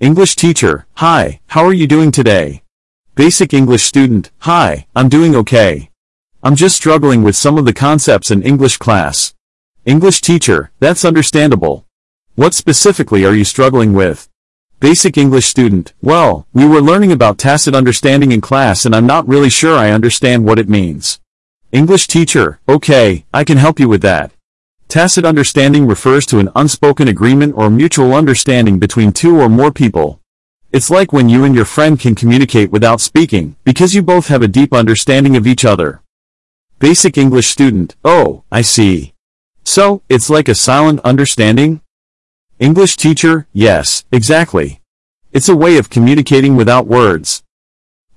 English teacher, hi, how are you doing today? Basic English student, hi, I'm doing okay. I'm just struggling with some of the concepts in English class. English teacher, that's understandable. What specifically are you struggling with? Basic English student, well, we were learning about tacit understanding in class and I'm not really sure I understand what it means. English teacher, okay, I can help you with that. Tacit understanding refers to an unspoken agreement or mutual understanding between two or more people. It's like when you and your friend can communicate without speaking, because you both have a deep understanding of each other. Basic English student, oh, I see. So, it's like a silent understanding? English teacher, yes, exactly. It's a way of communicating without words.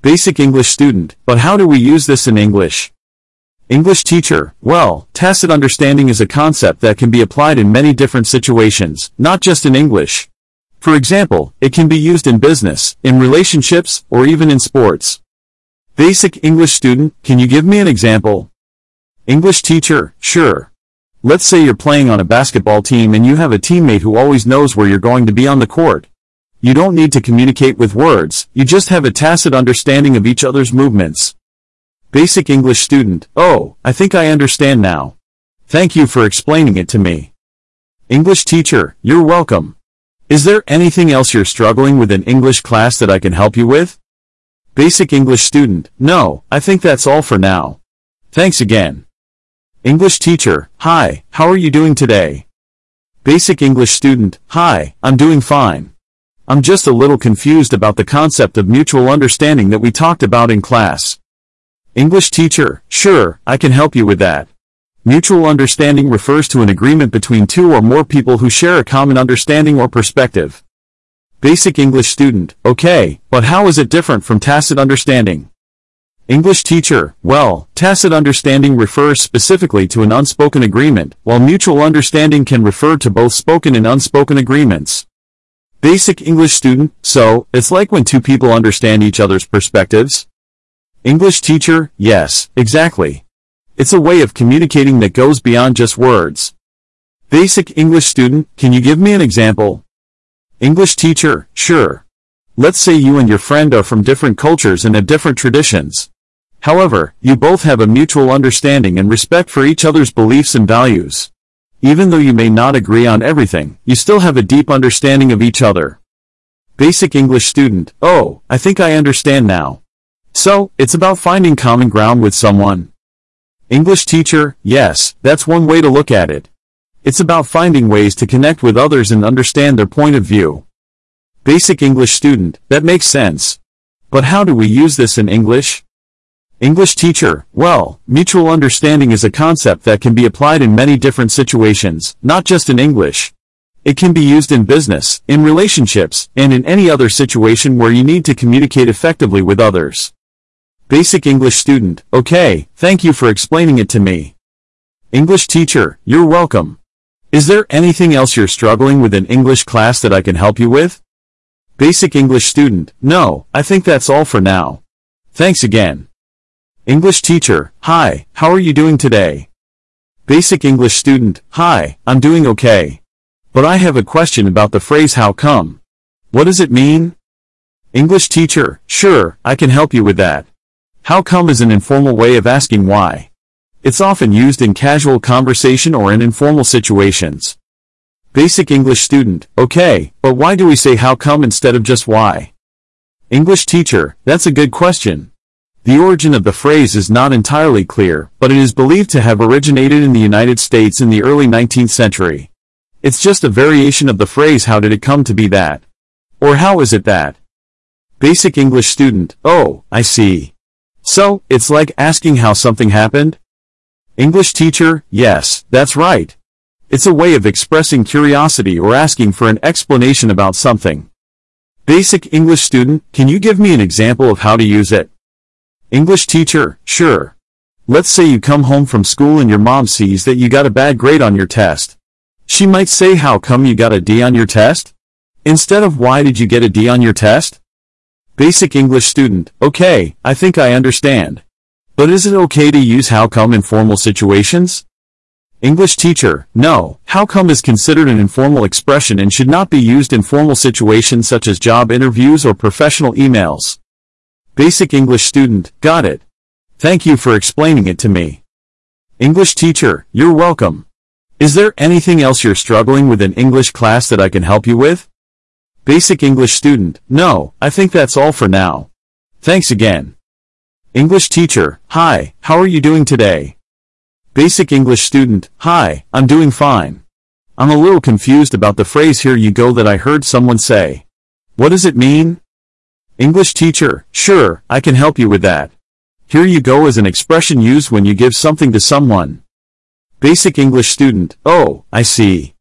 Basic English student, but how do we use this in English? English teacher, well, tacit understanding is a concept that can be applied in many different situations, not just in English. For example, it can be used in business, in relationships, or even in sports. Basic English student, can you give me an example? English teacher, sure. Let's say you're playing on a basketball team and you have a teammate who always knows where you're going to be on the court. You don't need to communicate with words, you just have a tacit understanding of each other's movements. Basic English student, oh, I think I understand now. Thank you for explaining it to me. English teacher, you're welcome. Is there anything else you're struggling with in English class that I can help you with? Basic English student, no, I think that's all for now. Thanks again. English teacher, hi, how are you doing today? Basic English student, hi, I'm doing fine. I'm just a little confused about the concept of mutual understanding that we talked about in class. English teacher, sure, I can help you with that. Mutual understanding refers to an agreement between two or more people who share a common understanding or perspective. Basic English student, okay, but how is it different from tacit understanding? English teacher, well, tacit understanding refers specifically to an unspoken agreement, while mutual understanding can refer to both spoken and unspoken agreements. Basic English student, so, it's like when two people understand each other's perspectives? English teacher, yes, exactly. It's a way of communicating that goes beyond just words. Basic English student, can you give me an example? English teacher, sure. Let's say you and your friend are from different cultures and have different traditions. However, you both have a mutual understanding and respect for each other's beliefs and values. Even though you may not agree on everything, you still have a deep understanding of each other. Basic English student, oh, I think I understand now. So, it's about finding common ground with someone. English teacher, yes, that's one way to look at it. It's about finding ways to connect with others and understand their point of view. Basic English student, that makes sense. But how do we use this in English? English teacher, well, mutual understanding is a concept that can be applied in many different situations, not just in English. It can be used in business, in relationships, and in any other situation where you need to communicate effectively with others. Basic English student, okay, thank you for explaining it to me. English teacher, you're welcome. Is there anything else you're struggling with in English class that I can help you with? Basic English student, no, I think that's all for now. Thanks again. English teacher, hi, how are you doing today? Basic English student, hi, I'm doing okay. But I have a question about the phrase how come. What does it mean? English teacher, sure, I can help you with that. How come is an informal way of asking why. It's often used in casual conversation or in informal situations. Basic English student, okay, but why do we say how come instead of just why? English teacher, that's a good question. The origin of the phrase is not entirely clear, but it is believed to have originated in the United States in the early 19th century. It's just a variation of the phrase how did it come to be that? Or how is it that? Basic English student, oh, I see. So, it's like asking how something happened? English teacher, yes, that's right. It's a way of expressing curiosity or asking for an explanation about something. Basic English student, can you give me an example of how to use it? English teacher, sure. Let's say you come home from school and your mom sees that you got a bad grade on your test. She might say how come you got a D on your test? Instead of why did you get a D on your test? Basic English student, okay, I think I understand. But is it okay to use how come in formal situations? English teacher, no, how come is considered an informal expression and should not be used in formal situations such as job interviews or professional emails. Basic English student, got it. Thank you for explaining it to me. English teacher, you're welcome. Is there anything else you're struggling with in English class that I can help you with? Basic English student, no, I think that's all for now. Thanks again. English teacher, hi, how are you doing today? Basic English student, hi, I'm doing fine. I'm a little confused about the phrase here you go that I heard someone say. What does it mean? English teacher, sure, I can help you with that. Here you go is an expression used when you give something to someone. Basic English student, oh, I see.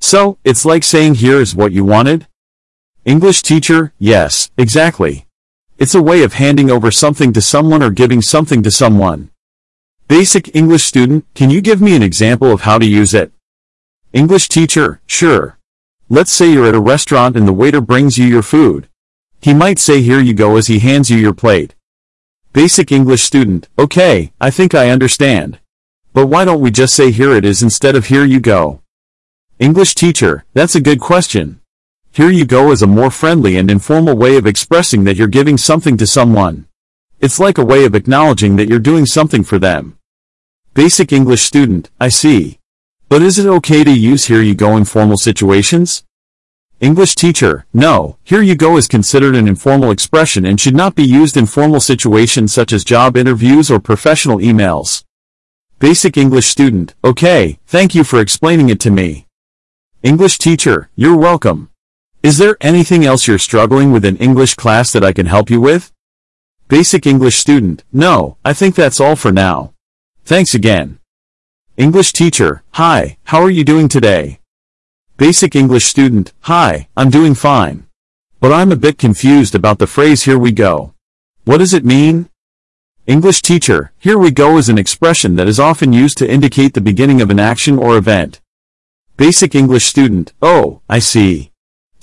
So, it's like saying here is what you wanted? English teacher, yes, exactly. It's a way of handing over something to someone or giving something to someone. Basic English student, can you give me an example of how to use it? English teacher, sure. Let's say you're at a restaurant and the waiter brings you your food. He might say here you go as he hands you your plate. Basic English student, okay, I think I understand. But why don't we just say here it is instead of here you go? English teacher, that's a good question. Here you go is a more friendly and informal way of expressing that you're giving something to someone. It's like a way of acknowledging that you're doing something for them. Basic English student, I see. But is it okay to use here you go in formal situations? English teacher, no, here you go is considered an informal expression and should not be used in formal situations such as job interviews or professional emails. Basic English student, okay, thank you for explaining it to me. English teacher, you're welcome. Is there anything else you're struggling with in English class that I can help you with? Basic English student, no, I think that's all for now. Thanks again. English teacher, hi, how are you doing today? Basic English student, hi, I'm doing fine. But I'm a bit confused about the phrase here we go. What does it mean? English teacher, here we go is an expression that is often used to indicate the beginning of an action or event. Basic English student, oh, I see.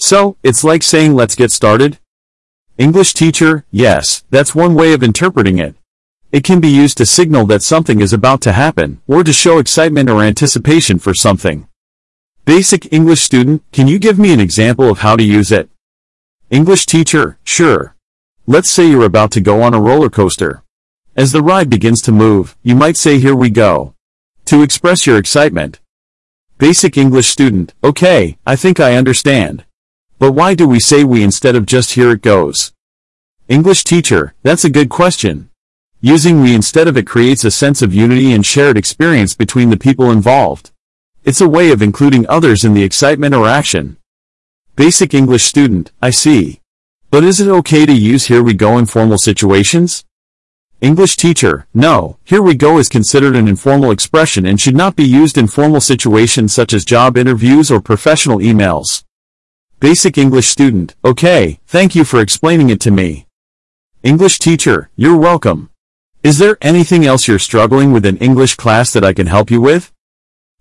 So, it's like saying let's get started? English teacher, yes, that's one way of interpreting it. It can be used to signal that something is about to happen, or to show excitement or anticipation for something. Basic English student, can you give me an example of how to use it? English teacher, sure. Let's say you're about to go on a roller coaster. As the ride begins to move, you might say here we go. To express your excitement. Basic English student, okay, I think I understand. But why do we say we instead of just here it goes? English teacher, that's a good question. Using we instead of it creates a sense of unity and shared experience between the people involved. It's a way of including others in the excitement or action. Basic English student, I see. But is it okay to use here we go in formal situations? English teacher, no, here we go is considered an informal expression and should not be used in formal situations such as job interviews or professional emails. Basic English student, okay, thank you for explaining it to me. English teacher, you're welcome. Is there anything else you're struggling with in English class that I can help you with?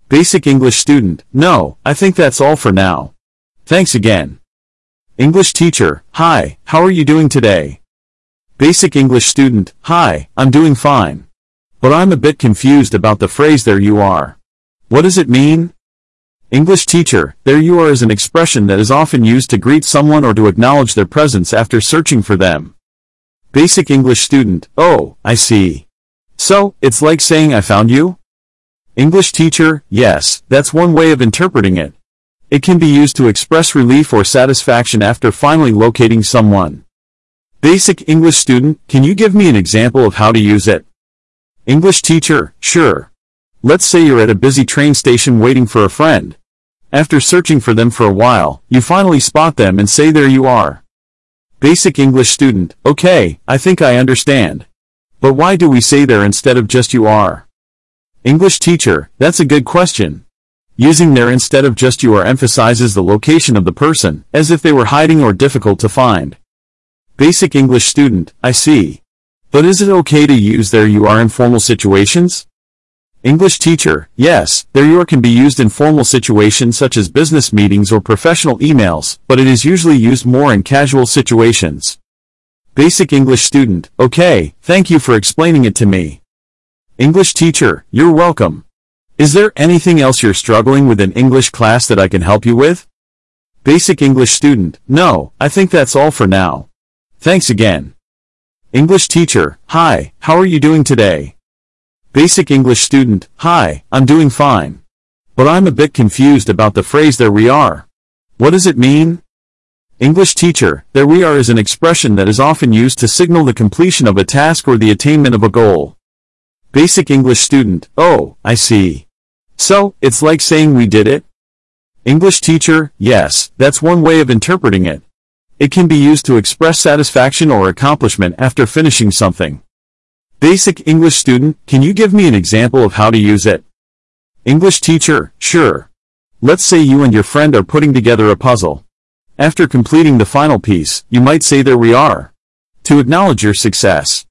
Basic English student, no, I think that's all for now. Thanks again. English teacher, hi, how are you doing today? Basic English student, hi, I'm doing fine. But I'm a bit confused about the phrase there you are. What does it mean? English teacher, there you are is an expression that is often used to greet someone or to acknowledge their presence after searching for them. Basic English student, oh, I see. So, it's like saying I found you? English teacher, yes, that's one way of interpreting it. It can be used to express relief or satisfaction after finally locating someone. Basic English student, can you give me an example of how to use it? English teacher, sure. Let's say you're at a busy train station waiting for a friend. After searching for them for a while, you finally spot them and say there you are. Basic English student, okay, I think I understand. But why do we say there instead of just you are? English teacher, that's a good question. Using there instead of just you are emphasizes the location of the person, as if they were hiding or difficult to find. Basic English student, I see. But is it okay to use there you are in formal situations? English teacher, yes, there you are can be used in formal situations such as business meetings or professional emails, but it is usually used more in casual situations. Basic English student, okay, thank you for explaining it to me. English teacher, you're welcome. Is there anything else you're struggling with in English class that I can help you with? Basic English student, no, I think that's all for now. Thanks again. English teacher, hi, how are you doing today? Basic English student, hi, I'm doing fine. But I'm a bit confused about the phrase there we are. What does it mean? English teacher, there we are is an expression that is often used to signal the completion of a task or the attainment of a goal. Basic English student, oh, I see. So, it's like saying we did it? English teacher, yes, that's one way of interpreting it. It can be used to express satisfaction or accomplishment after finishing something. Basic English student, can you give me an example of how to use it? English teacher, sure. Let's say you and your friend are putting together a puzzle. After completing the final piece, you might say there we are. To acknowledge your success.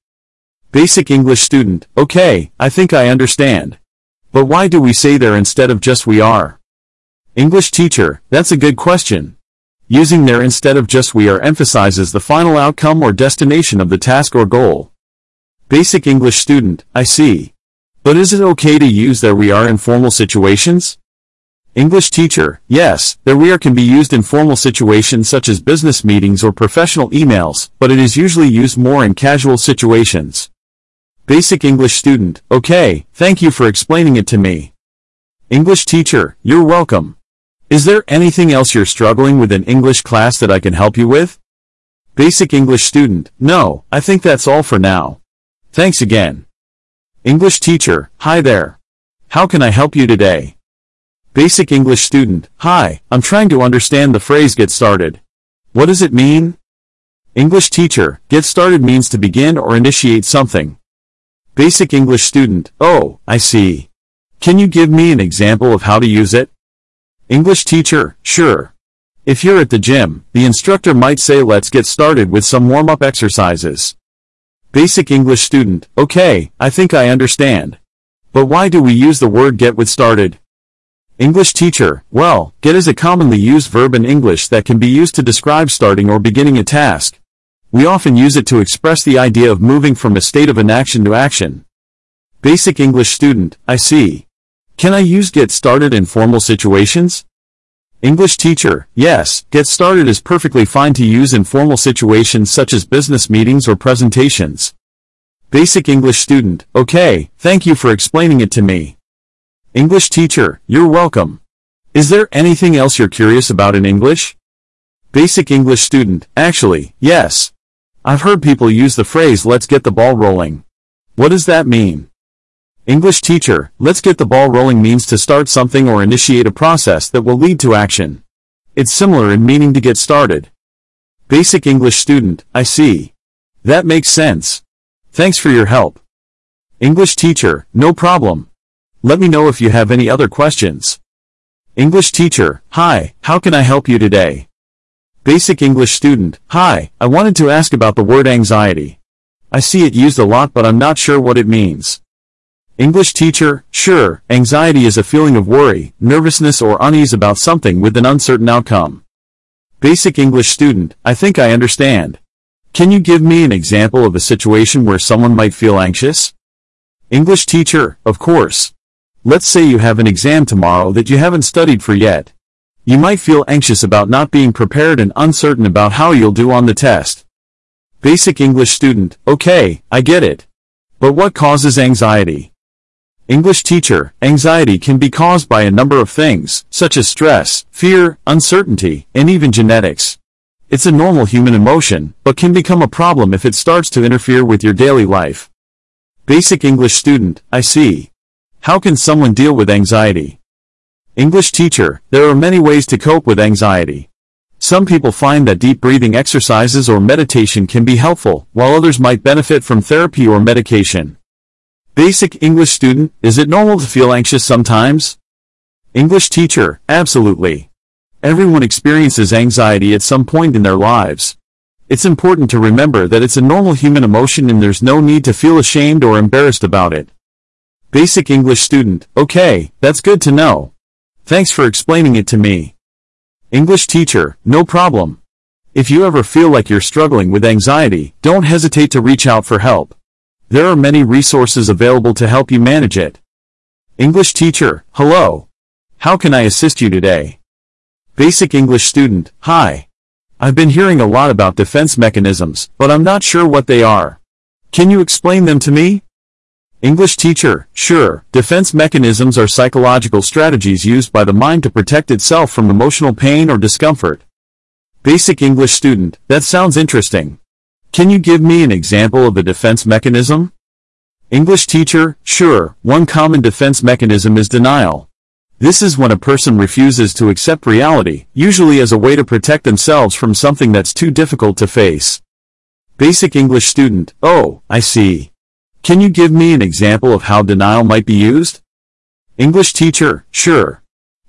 Basic English student, okay, I think I understand. But why do we say there instead of just we are? English teacher, that's a good question. Using there instead of just we are emphasizes the final outcome or destination of the task or goal. Basic English student, I see. But is it okay to use there we are in formal situations? English teacher, yes, there we are can be used in formal situations such as business meetings or professional emails, but it is usually used more in casual situations. Basic English student, okay, thank you for explaining it to me. English teacher, you're welcome. Is there anything else you're struggling with in English class that I can help you with? Basic English student, no, I think that's all for now. Thanks again. English teacher, hi there. How can I help you today? Basic English student, hi, I'm trying to understand the phrase get started. What does it mean? English teacher, get started means to begin or initiate something. Basic English student, oh, I see. Can you give me an example of how to use it? English teacher, sure. If you're at the gym, the instructor might say let's get started with some warm-up exercises. Basic English student, okay, I think I understand. But why do we use the word get with started? English teacher, well, get is a commonly used verb in English that can be used to describe starting or beginning a task. We often use it to express the idea of moving from a state of inaction to action. Basic English student, I see. Can I use get started in formal situations? English teacher, yes, get started is perfectly fine to use in formal situations such as business meetings or presentations. Basic English student, okay, thank you for explaining it to me. English teacher, you're welcome. Is there anything else you're curious about in English? Basic English student, actually, yes. I've heard people use the phrase let's get the ball rolling. What does that mean? English teacher, let's get the ball rolling means to start something or initiate a process that will lead to action. It's similar in meaning to get started. Basic English student, I see. That makes sense. Thanks for your help. English teacher, no problem. Let me know if you have any other questions. English teacher, hi, how can I help you today? Basic English student, hi, I wanted to ask about the word anxiety. I see it used a lot but I'm not sure what it means. English teacher, sure, anxiety is a feeling of worry, nervousness or unease about something with an uncertain outcome. Basic English student, I think I understand. Can you give me an example of a situation where someone might feel anxious? English teacher, of course. Let's say you have an exam tomorrow that you haven't studied for yet. You might feel anxious about not being prepared and uncertain about how you'll do on the test. Basic English student, okay, I get it. But what causes anxiety? English teacher, anxiety can be caused by a number of things, such as stress, fear, uncertainty, and even genetics. It's a normal human emotion, but can become a problem if it starts to interfere with your daily life. Basic English student, I see. How can someone deal with anxiety? English teacher, there are many ways to cope with anxiety. Some people find that deep breathing exercises or meditation can be helpful, while others might benefit from therapy or medication. Basic English student, is it normal to feel anxious sometimes? English teacher, absolutely. Everyone experiences anxiety at some point in their lives. It's important to remember that it's a normal human emotion and there's no need to feel ashamed or embarrassed about it. Basic English student, okay, that's good to know. Thanks for explaining it to me. English teacher, no problem. If you ever feel like you're struggling with anxiety, don't hesitate to reach out for help. There are many resources available to help you manage it. English teacher, hello. How can I assist you today? Basic English student, hi. I've been hearing a lot about defense mechanisms, but I'm not sure what they are. Can you explain them to me? English teacher, sure, defense mechanisms are psychological strategies used by the mind to protect itself from emotional pain or discomfort. Basic English student, that sounds interesting. Can you give me an example of a defense mechanism? English teacher, sure, one common defense mechanism is denial. This is when a person refuses to accept reality, usually as a way to protect themselves from something that's too difficult to face. Basic English student, oh, I see. Can you give me an example of how denial might be used? English teacher, sure.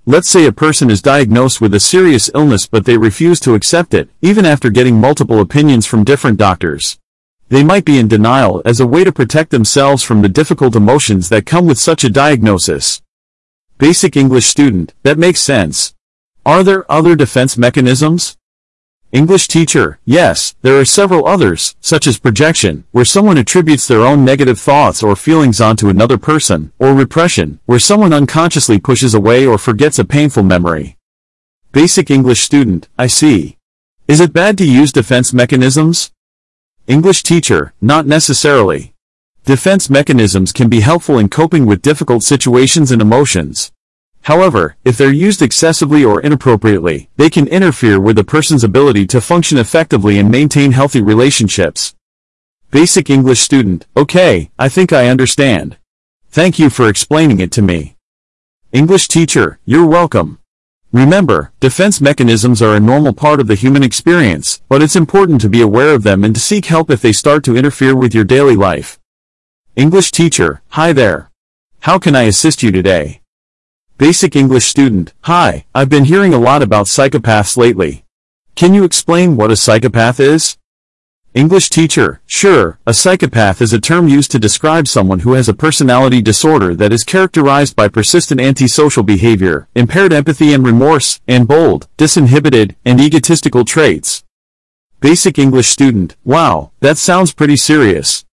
Let's say a person is diagnosed with a serious illness but they refuse to accept it, even after getting multiple opinions from different doctors. They might be in denial as a way to protect themselves from the difficult emotions that come with such a diagnosis. Basic English student, that makes sense. Are there other defense mechanisms? English teacher, yes, there are several others, such as projection, where someone attributes their own negative thoughts or feelings onto another person, or repression, where someone unconsciously pushes away or forgets a painful memory. Basic English student, I see. Is it bad to use defense mechanisms? English teacher, not necessarily. Defense mechanisms can be helpful in coping with difficult situations and emotions. However, if they're used excessively or inappropriately, they can interfere with a person's ability to function effectively and maintain healthy relationships. Basic English student, okay, I think I understand. Thank you for explaining it to me. English teacher, you're welcome. Remember, defense mechanisms are a normal part of the human experience, but it's important to be aware of them and to seek help if they start to interfere with your daily life. English teacher, hi there. How can I assist you today? Basic English student, hi, I've been hearing a lot about psychopaths lately. Can you explain what a psychopath is? English teacher, sure, a psychopath is a term used to describe someone who has a personality disorder that is characterized by persistent antisocial behavior, impaired empathy and remorse, and bold, disinhibited, and egotistical traits. Basic English student, wow, that sounds pretty serious.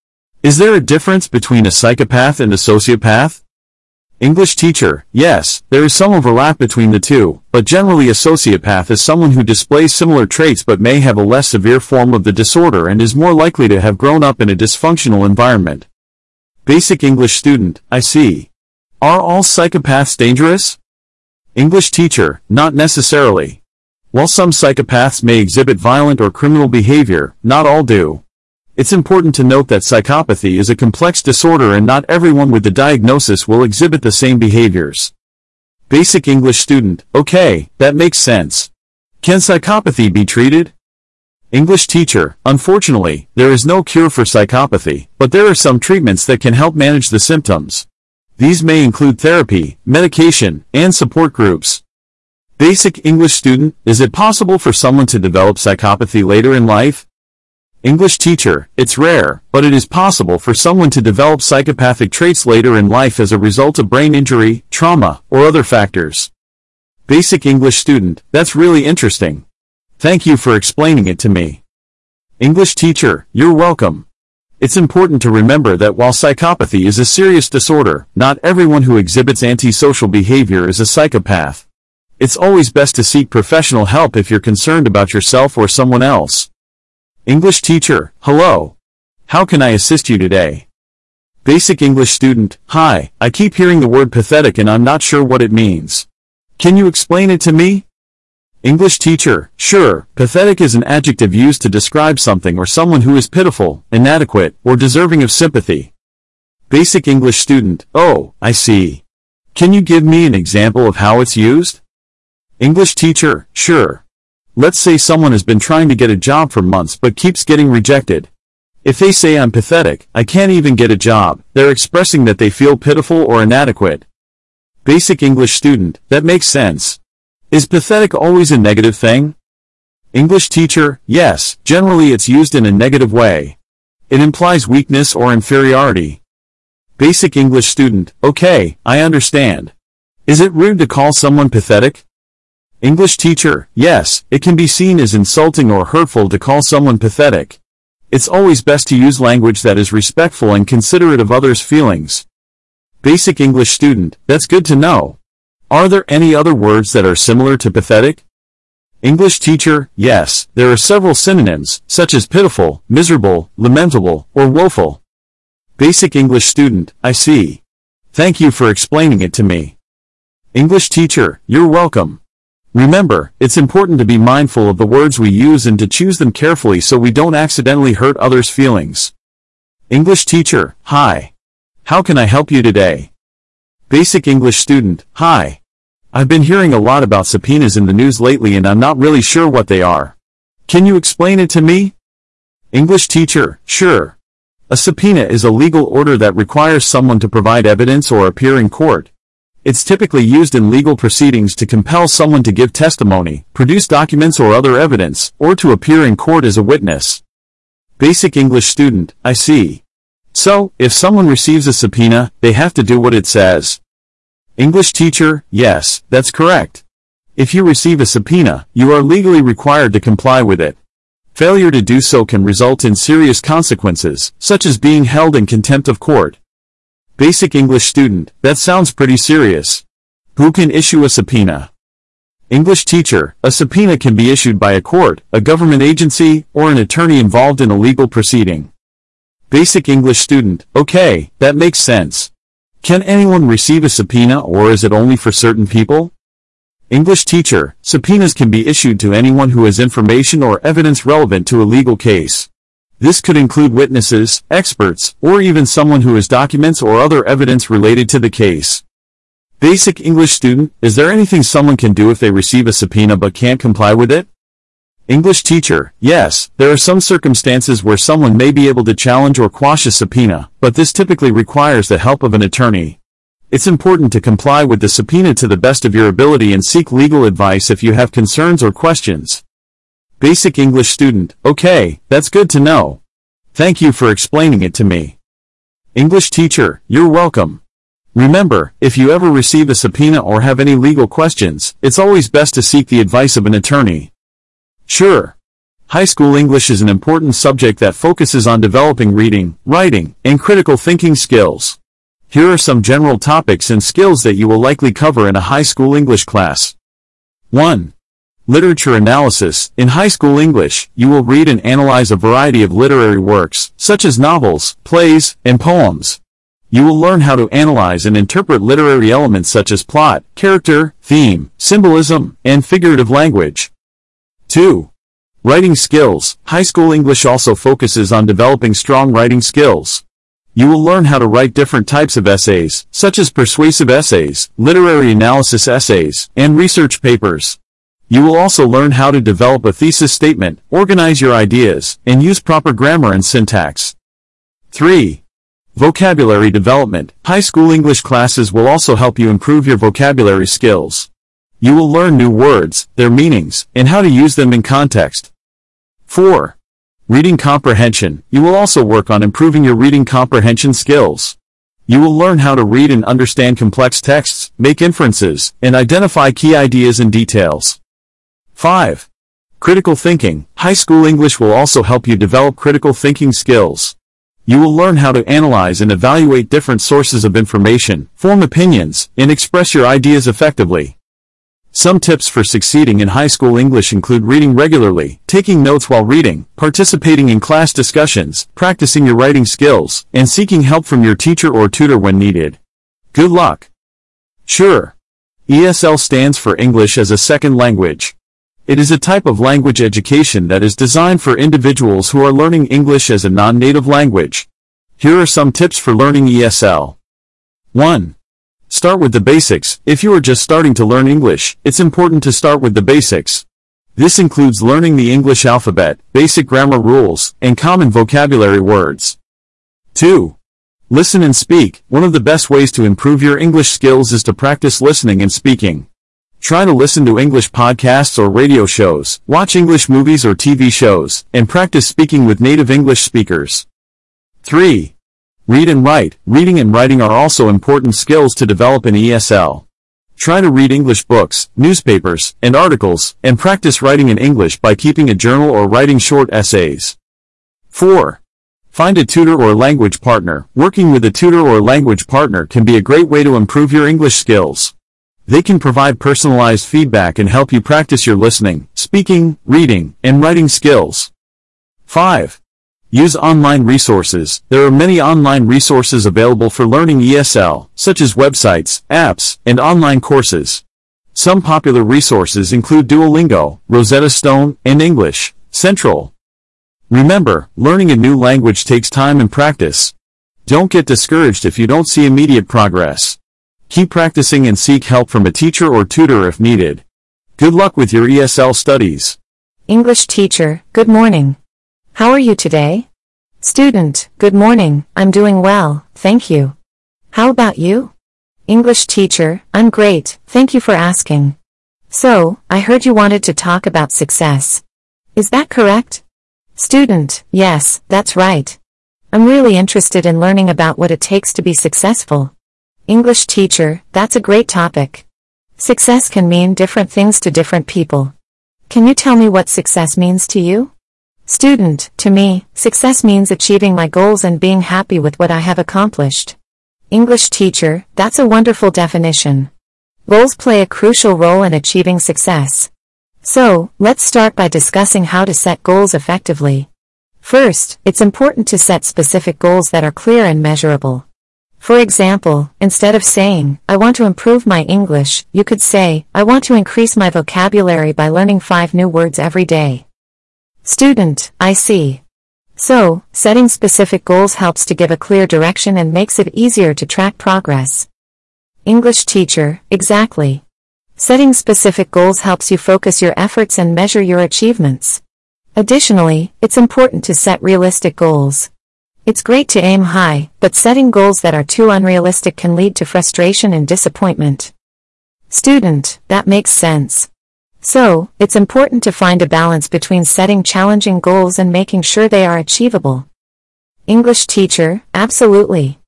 Is there a difference between a psychopath and a sociopath? English teacher, yes, there is some overlap between the two, but generally a sociopath is someone who displays similar traits but may have a less severe form of the disorder and is more likely to have grown up in a dysfunctional environment. Basic English student, I see. Are all psychopaths dangerous? English teacher, not necessarily. While some psychopaths may exhibit violent or criminal behavior, not all do. It's important to note that psychopathy is a complex disorder and not everyone with the diagnosis will exhibit the same behaviors. Basic English student, okay, that makes sense. Can psychopathy be treated? English teacher, unfortunately, there is no cure for psychopathy, but there are some treatments that can help manage the symptoms. These may include therapy, medication, and support groups. Basic English student, is it possible for someone to develop psychopathy later in life? English teacher, it's rare, but it is possible for someone to develop psychopathic traits later in life as a result of brain injury, trauma, or other factors. Basic English student, that's really interesting. Thank you for explaining it to me. English teacher, you're welcome. It's important to remember that while psychopathy is a serious disorder, not everyone who exhibits antisocial behavior is a psychopath. It's always best to seek professional help if you're concerned about yourself or someone else. English teacher, hello. How can I assist you today? Basic English student, hi, I keep hearing the word pathetic and I'm not sure what it means. Can you explain it to me? English teacher, sure, pathetic is an adjective used to describe something or someone who is pitiful, inadequate, or deserving of sympathy. Basic English student, oh, I see. Can you give me an example of how it's used? English teacher, sure. Let's say someone has been trying to get a job for months but keeps getting rejected. If they say I'm pathetic, I can't even get a job, they're expressing that they feel pitiful or inadequate. Basic English student, that makes sense. Is pathetic always a negative thing? English teacher, yes, generally it's used in a negative way. It implies weakness or inferiority. Basic English student, okay, I understand. Is it rude to call someone pathetic? English teacher, yes, it can be seen as insulting or hurtful to call someone pathetic. It's always best to use language that is respectful and considerate of others' feelings. Basic English student, that's good to know. Are there any other words that are similar to pathetic? English teacher, yes, there are several synonyms, such as pitiful, miserable, lamentable, or woeful. Basic English student, I see. Thank you for explaining it to me. English teacher, you're welcome. Remember, it's important to be mindful of the words we use and to choose them carefully so we don't accidentally hurt others' feelings. English teacher, hi. How can I help you today? Basic English student, hi. I've been hearing a lot about subpoenas in the news lately and I'm not really sure what they are. Can you explain it to me? English teacher, sure. A subpoena is a legal order that requires someone to provide evidence or appear in court. It's typically used in legal proceedings to compel someone to give testimony, produce documents or other evidence, or to appear in court as a witness. Basic English student, I see. So, if someone receives a subpoena, they have to do what it says. English teacher, yes, that's correct. If you receive a subpoena, you are legally required to comply with it. Failure to do so can result in serious consequences, such as being held in contempt of court. Basic English student, that sounds pretty serious. Who can issue a subpoena? English teacher, a subpoena can be issued by a court, a government agency, or an attorney involved in a legal proceeding. Basic English student, okay, that makes sense. Can anyone receive a subpoena or is it only for certain people? English teacher, subpoenas can be issued to anyone who has information or evidence relevant to a legal case. This could include witnesses, experts, or even someone who has documents or other evidence related to the case. Basic English student, is there anything someone can do if they receive a subpoena but can't comply with it? English teacher, yes, there are some circumstances where someone may be able to challenge or quash a subpoena, but this typically requires the help of an attorney. It's important to comply with the subpoena to the best of your ability and seek legal advice if you have concerns or questions. Basic English student, okay, that's good to know. Thank you for explaining it to me. English teacher, you're welcome. Remember, if you ever receive a subpoena or have any legal questions, it's always best to seek the advice of an attorney. Sure. High school English is an important subject that focuses on developing reading, writing, and critical thinking skills. Here are some general topics and skills that you will likely cover in a high school English class. 1. Literature analysis. In high school English, you will read and analyze a variety of literary works, such as novels, plays, and poems. You will learn how to analyze and interpret literary elements such as plot, character, theme, symbolism, and figurative language. 2. Writing skills. High school English also focuses on developing strong writing skills. You will learn how to write different types of essays, such as persuasive essays, literary analysis essays, and research papers. You will also learn how to develop a thesis statement, organize your ideas, and use proper grammar and syntax. 3. Vocabulary development. High school English classes will also help you improve your vocabulary skills. You will learn new words, their meanings, and how to use them in context. 4. Reading comprehension. You will also work on improving your reading comprehension skills. You will learn how to read and understand complex texts, make inferences, and identify key ideas and details. 5. Critical thinking. High school English will also help you develop critical thinking skills. You will learn how to analyze and evaluate different sources of information, form opinions, and express your ideas effectively. Some tips for succeeding in high school English include reading regularly, taking notes while reading, participating in class discussions, practicing your writing skills, and seeking help from your teacher or tutor when needed. Good luck! Sure. ESL stands for English as a Second Language. It is a type of language education that is designed for individuals who are learning English as a non-native language. Here are some tips for learning ESL. 1. Start with the basics. If you are just starting to learn English, it's important to start with the basics. This includes learning the English alphabet, basic grammar rules, and common vocabulary words. 2. Listen and speak. One of the best ways to improve your English skills is to practice listening and speaking. Try to listen to English podcasts or radio shows, watch English movies or TV shows, and practice speaking with native English speakers. 3. Read and write. Reading and writing are also important skills to develop in ESL. Try to read English books, newspapers, and articles, and practice writing in English by keeping a journal or writing short essays. 4. Find a tutor or language partner. Working with a tutor or language partner can be a great way to improve your English skills. They can provide personalized feedback and help you practice your listening, speaking, reading, and writing skills. 5. Use online resources. There are many online resources available for learning ESL, such as websites, apps, and online courses. Some popular resources include Duolingo, Rosetta Stone, and English Central. Remember, learning a new language takes time and practice. Don't get discouraged if you don't see immediate progress. Keep practicing and seek help from a teacher or tutor if needed. Good luck with your ESL studies. English teacher, good morning. How are you today? Student, good morning, I'm doing well, thank you. How about you? English teacher, I'm great, thank you for asking. So, I heard you wanted to talk about success. Is that correct? Student, yes, that's right. I'm really interested in learning about what it takes to be successful. English teacher, that's a great topic. Success can mean different things to different people. Can you tell me what success means to you? Student, to me, success means achieving my goals and being happy with what I have accomplished. English teacher, that's a wonderful definition. Goals play a crucial role in achieving success. So, let's start by discussing how to set goals effectively. First, it's important to set specific goals that are clear and measurable. For example, instead of saying, I want to improve my English, you could say, I want to increase my vocabulary by learning five new words every day. Student, I see. So, setting specific goals helps to give a clear direction and makes it easier to track progress. English teacher, exactly. Setting specific goals helps you focus your efforts and measure your achievements. Additionally, it's important to set realistic goals. It's great to aim high, but setting goals that are too unrealistic can lead to frustration and disappointment. Student, that makes sense. So, it's important to find a balance between setting challenging goals and making sure they are achievable. English teacher, absolutely.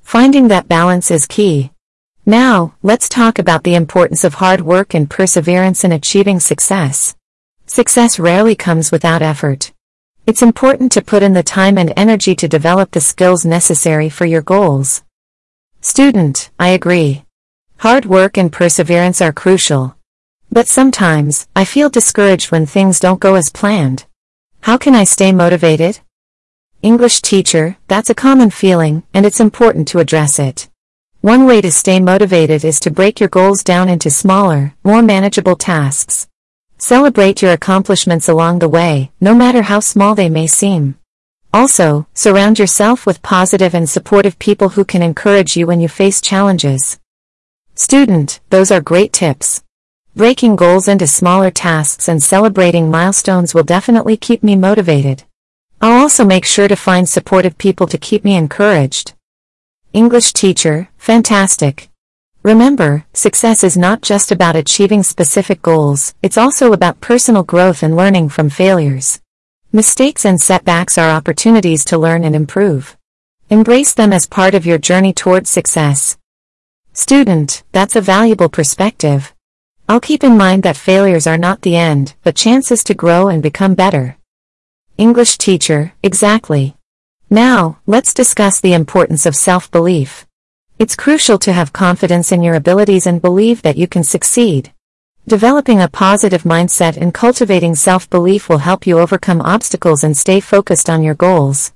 Finding that balance is key. Now, let's talk about the importance of hard work and perseverance in achieving success. Success rarely comes without effort. It's important to put in the time and energy to develop the skills necessary for your goals. Student, I agree. Hard work and perseverance are crucial. But sometimes, I feel discouraged when things don't go as planned. How can I stay motivated? English teacher, that's a common feeling, and it's important to address it. One way to stay motivated is to break your goals down into smaller, more manageable tasks. Celebrate your accomplishments along the way, no matter how small they may seem. Also, surround yourself with positive and supportive people who can encourage you when you face challenges. Student, those are great tips. Breaking goals into smaller tasks and celebrating milestones will definitely keep me motivated. I'll also make sure to find supportive people to keep me encouraged. English teacher, fantastic. Remember, success is not just about achieving specific goals, it's also about personal growth and learning from failures. Mistakes and setbacks are opportunities to learn and improve. Embrace them as part of your journey towards success. Student, that's a valuable perspective. I'll keep in mind that failures are not the end, but chances to grow and become better. English teacher, exactly. Now, let's discuss the importance of self-belief. It's crucial to have confidence in your abilities and believe that you can succeed. Developing a positive mindset and cultivating self-belief will help you overcome obstacles and stay focused on your goals.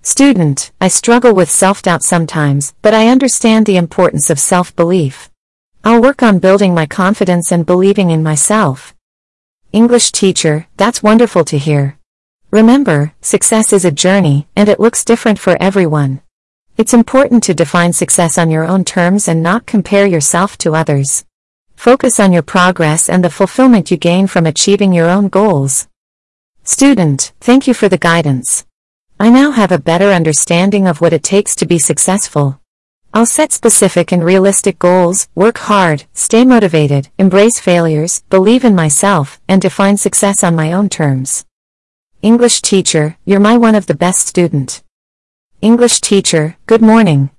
Student, I struggle with self-doubt sometimes, but I understand the importance of self-belief. I'll work on building my confidence and believing in myself. English teacher, that's wonderful to hear. Remember, success is a journey, and it looks different for everyone. It's important to define success on your own terms and not compare yourself to others. Focus on your progress and the fulfillment you gain from achieving your own goals. Student, thank you for the guidance. I now have a better understanding of what it takes to be successful. I'll set specific and realistic goals, work hard, stay motivated, embrace failures, believe in myself, and define success on my own terms. English teacher, you're my one of the best student. English teacher, good morning.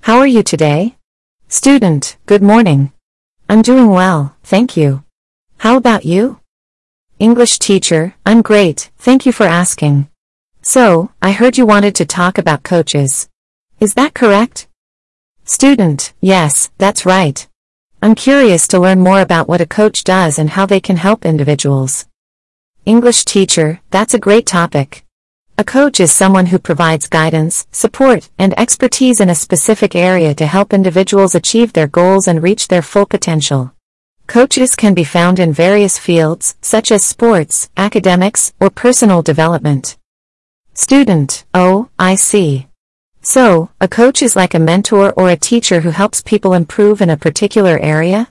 How are you today? Student, good morning. I'm doing well, thank you. How about you? English teacher, I'm great, thank you for asking. So, I heard you wanted to talk about coaches. Is that correct? Student, yes, that's right. I'm curious to learn more about what a coach does and how they can help individuals. English teacher, that's a great topic. A coach is someone who provides guidance, support, and expertise in a specific area to help individuals achieve their goals and reach their full potential. Coaches can be found in various fields, such as sports, academics, or personal development. Student, oh, I see. So, a coach is like a mentor or a teacher who helps people improve in a particular area?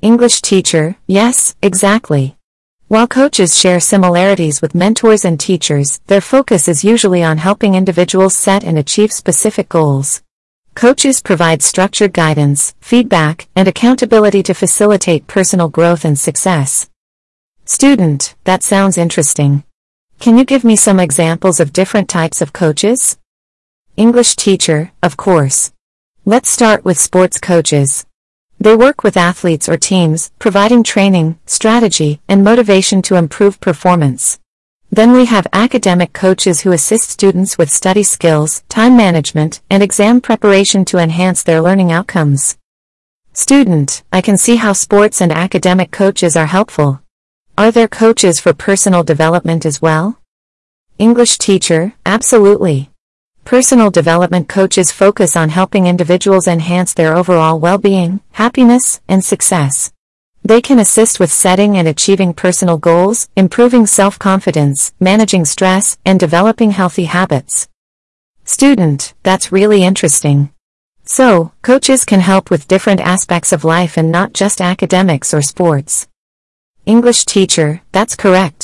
English teacher, yes, exactly. While coaches share similarities with mentors and teachers, their focus is usually on helping individuals set and achieve specific goals. Coaches provide structured guidance, feedback, and accountability to facilitate personal growth and success. Student, that sounds interesting. Can you give me some examples of different types of coaches? English teacher, of course. Let's start with sports coaches. They work with athletes or teams, providing training, strategy, and motivation to improve performance. Then we have academic coaches who assist students with study skills, time management, and exam preparation to enhance their learning outcomes. Student, I can see how sports and academic coaches are helpful. Are there coaches for personal development as well? English teacher, absolutely. Personal development coaches focus on helping individuals enhance their overall well-being, happiness, and success. They can assist with setting and achieving personal goals, improving self-confidence, managing stress, and developing healthy habits. Student, that's really interesting. So, coaches can help with different aspects of life and not just academics or sports. English teacher, that's correct.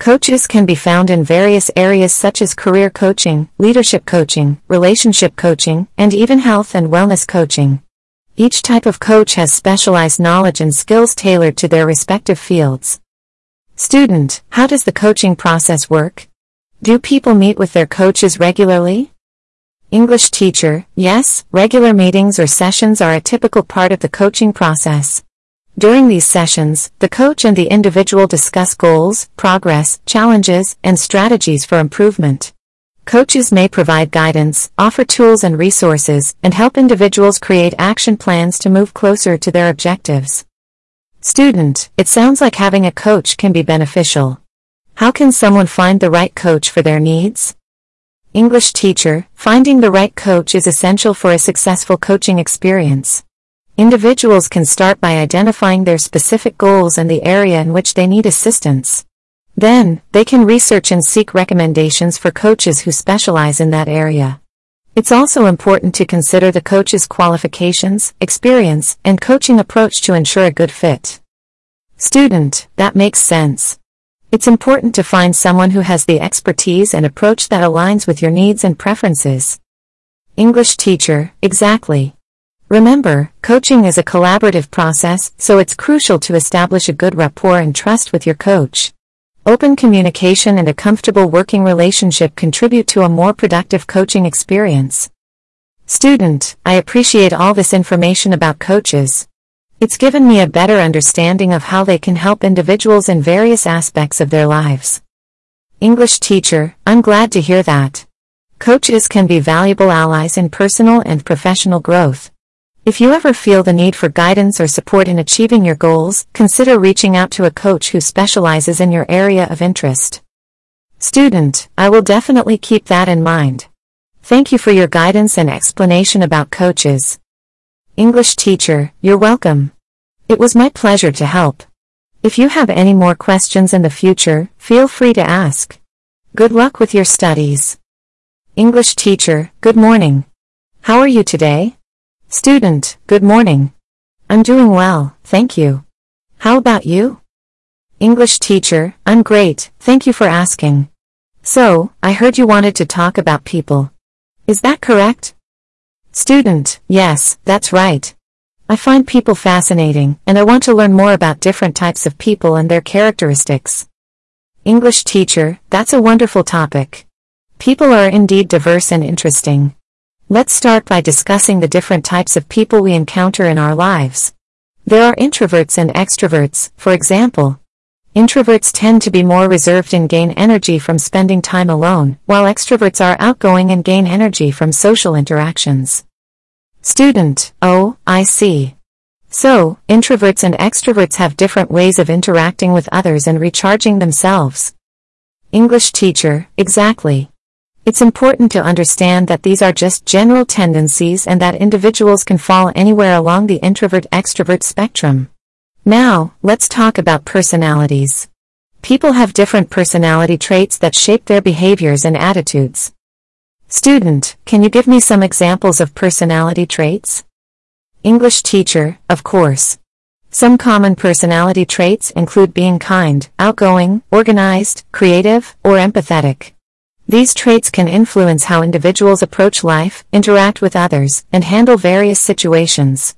Coaches can be found in various areas such as career coaching, leadership coaching, relationship coaching, and even health and wellness coaching. Each type of coach has specialized knowledge and skills tailored to their respective fields. Student, how does the coaching process work? Do people meet with their coaches regularly? English teacher, yes, regular meetings or sessions are a typical part of the coaching process. During these sessions, the coach and the individual discuss goals, progress, challenges, and strategies for improvement. Coaches may provide guidance, offer tools and resources, and help individuals create action plans to move closer to their objectives. Student, it sounds like having a coach can be beneficial. How can someone find the right coach for their needs? English teacher, finding the right coach is essential for a successful coaching experience. Individuals can start by identifying their specific goals and the area in which they need assistance. Then, they can research and seek recommendations for coaches who specialize in that area. It's also important to consider the coach's qualifications, experience, and coaching approach to ensure a good fit. Student, that makes sense. It's important to find someone who has the expertise and approach that aligns with your needs and preferences. English teacher, exactly. Remember, coaching is a collaborative process, so it's crucial to establish a good rapport and trust with your coach. Open communication and a comfortable working relationship contribute to a more productive coaching experience. Student, I appreciate all this information about coaches. It's given me a better understanding of how they can help individuals in various aspects of their lives. English teacher, I'm glad to hear that. Coaches can be valuable allies in personal and professional growth. If you ever feel the need for guidance or support in achieving your goals, consider reaching out to a coach who specializes in your area of interest. Student, I will definitely keep that in mind. Thank you for your guidance and explanation about coaches. English teacher, you're welcome. It was my pleasure to help. If you have any more questions in the future, feel free to ask. Good luck with your studies. English teacher, good morning. How are you today? Student, good morning. I'm doing well, thank you. How about you? English teacher, I'm great, thank you for asking. So, I heard you wanted to talk about people. Is that correct? Student, yes, that's right. I find people fascinating, and I want to learn more about different types of people and their characteristics. English teacher, that's a wonderful topic. People are indeed diverse and interesting. Let's start by discussing the different types of people we encounter in our lives. There are introverts and extroverts, for example. Introverts tend to be more reserved and gain energy from spending time alone, while extroverts are outgoing and gain energy from social interactions. Student, oh, I see. So, introverts and extroverts have different ways of interacting with others and recharging themselves. English teacher, exactly. It's important to understand that these are just general tendencies and that individuals can fall anywhere along the introvert-extrovert spectrum. Now, let's talk about personalities. People have different personality traits that shape their behaviors and attitudes. Student, can you give me some examples of personality traits? English teacher, of course. Some common personality traits include being kind, outgoing, organized, creative, or empathetic. These traits can influence how individuals approach life, interact with others, and handle various situations.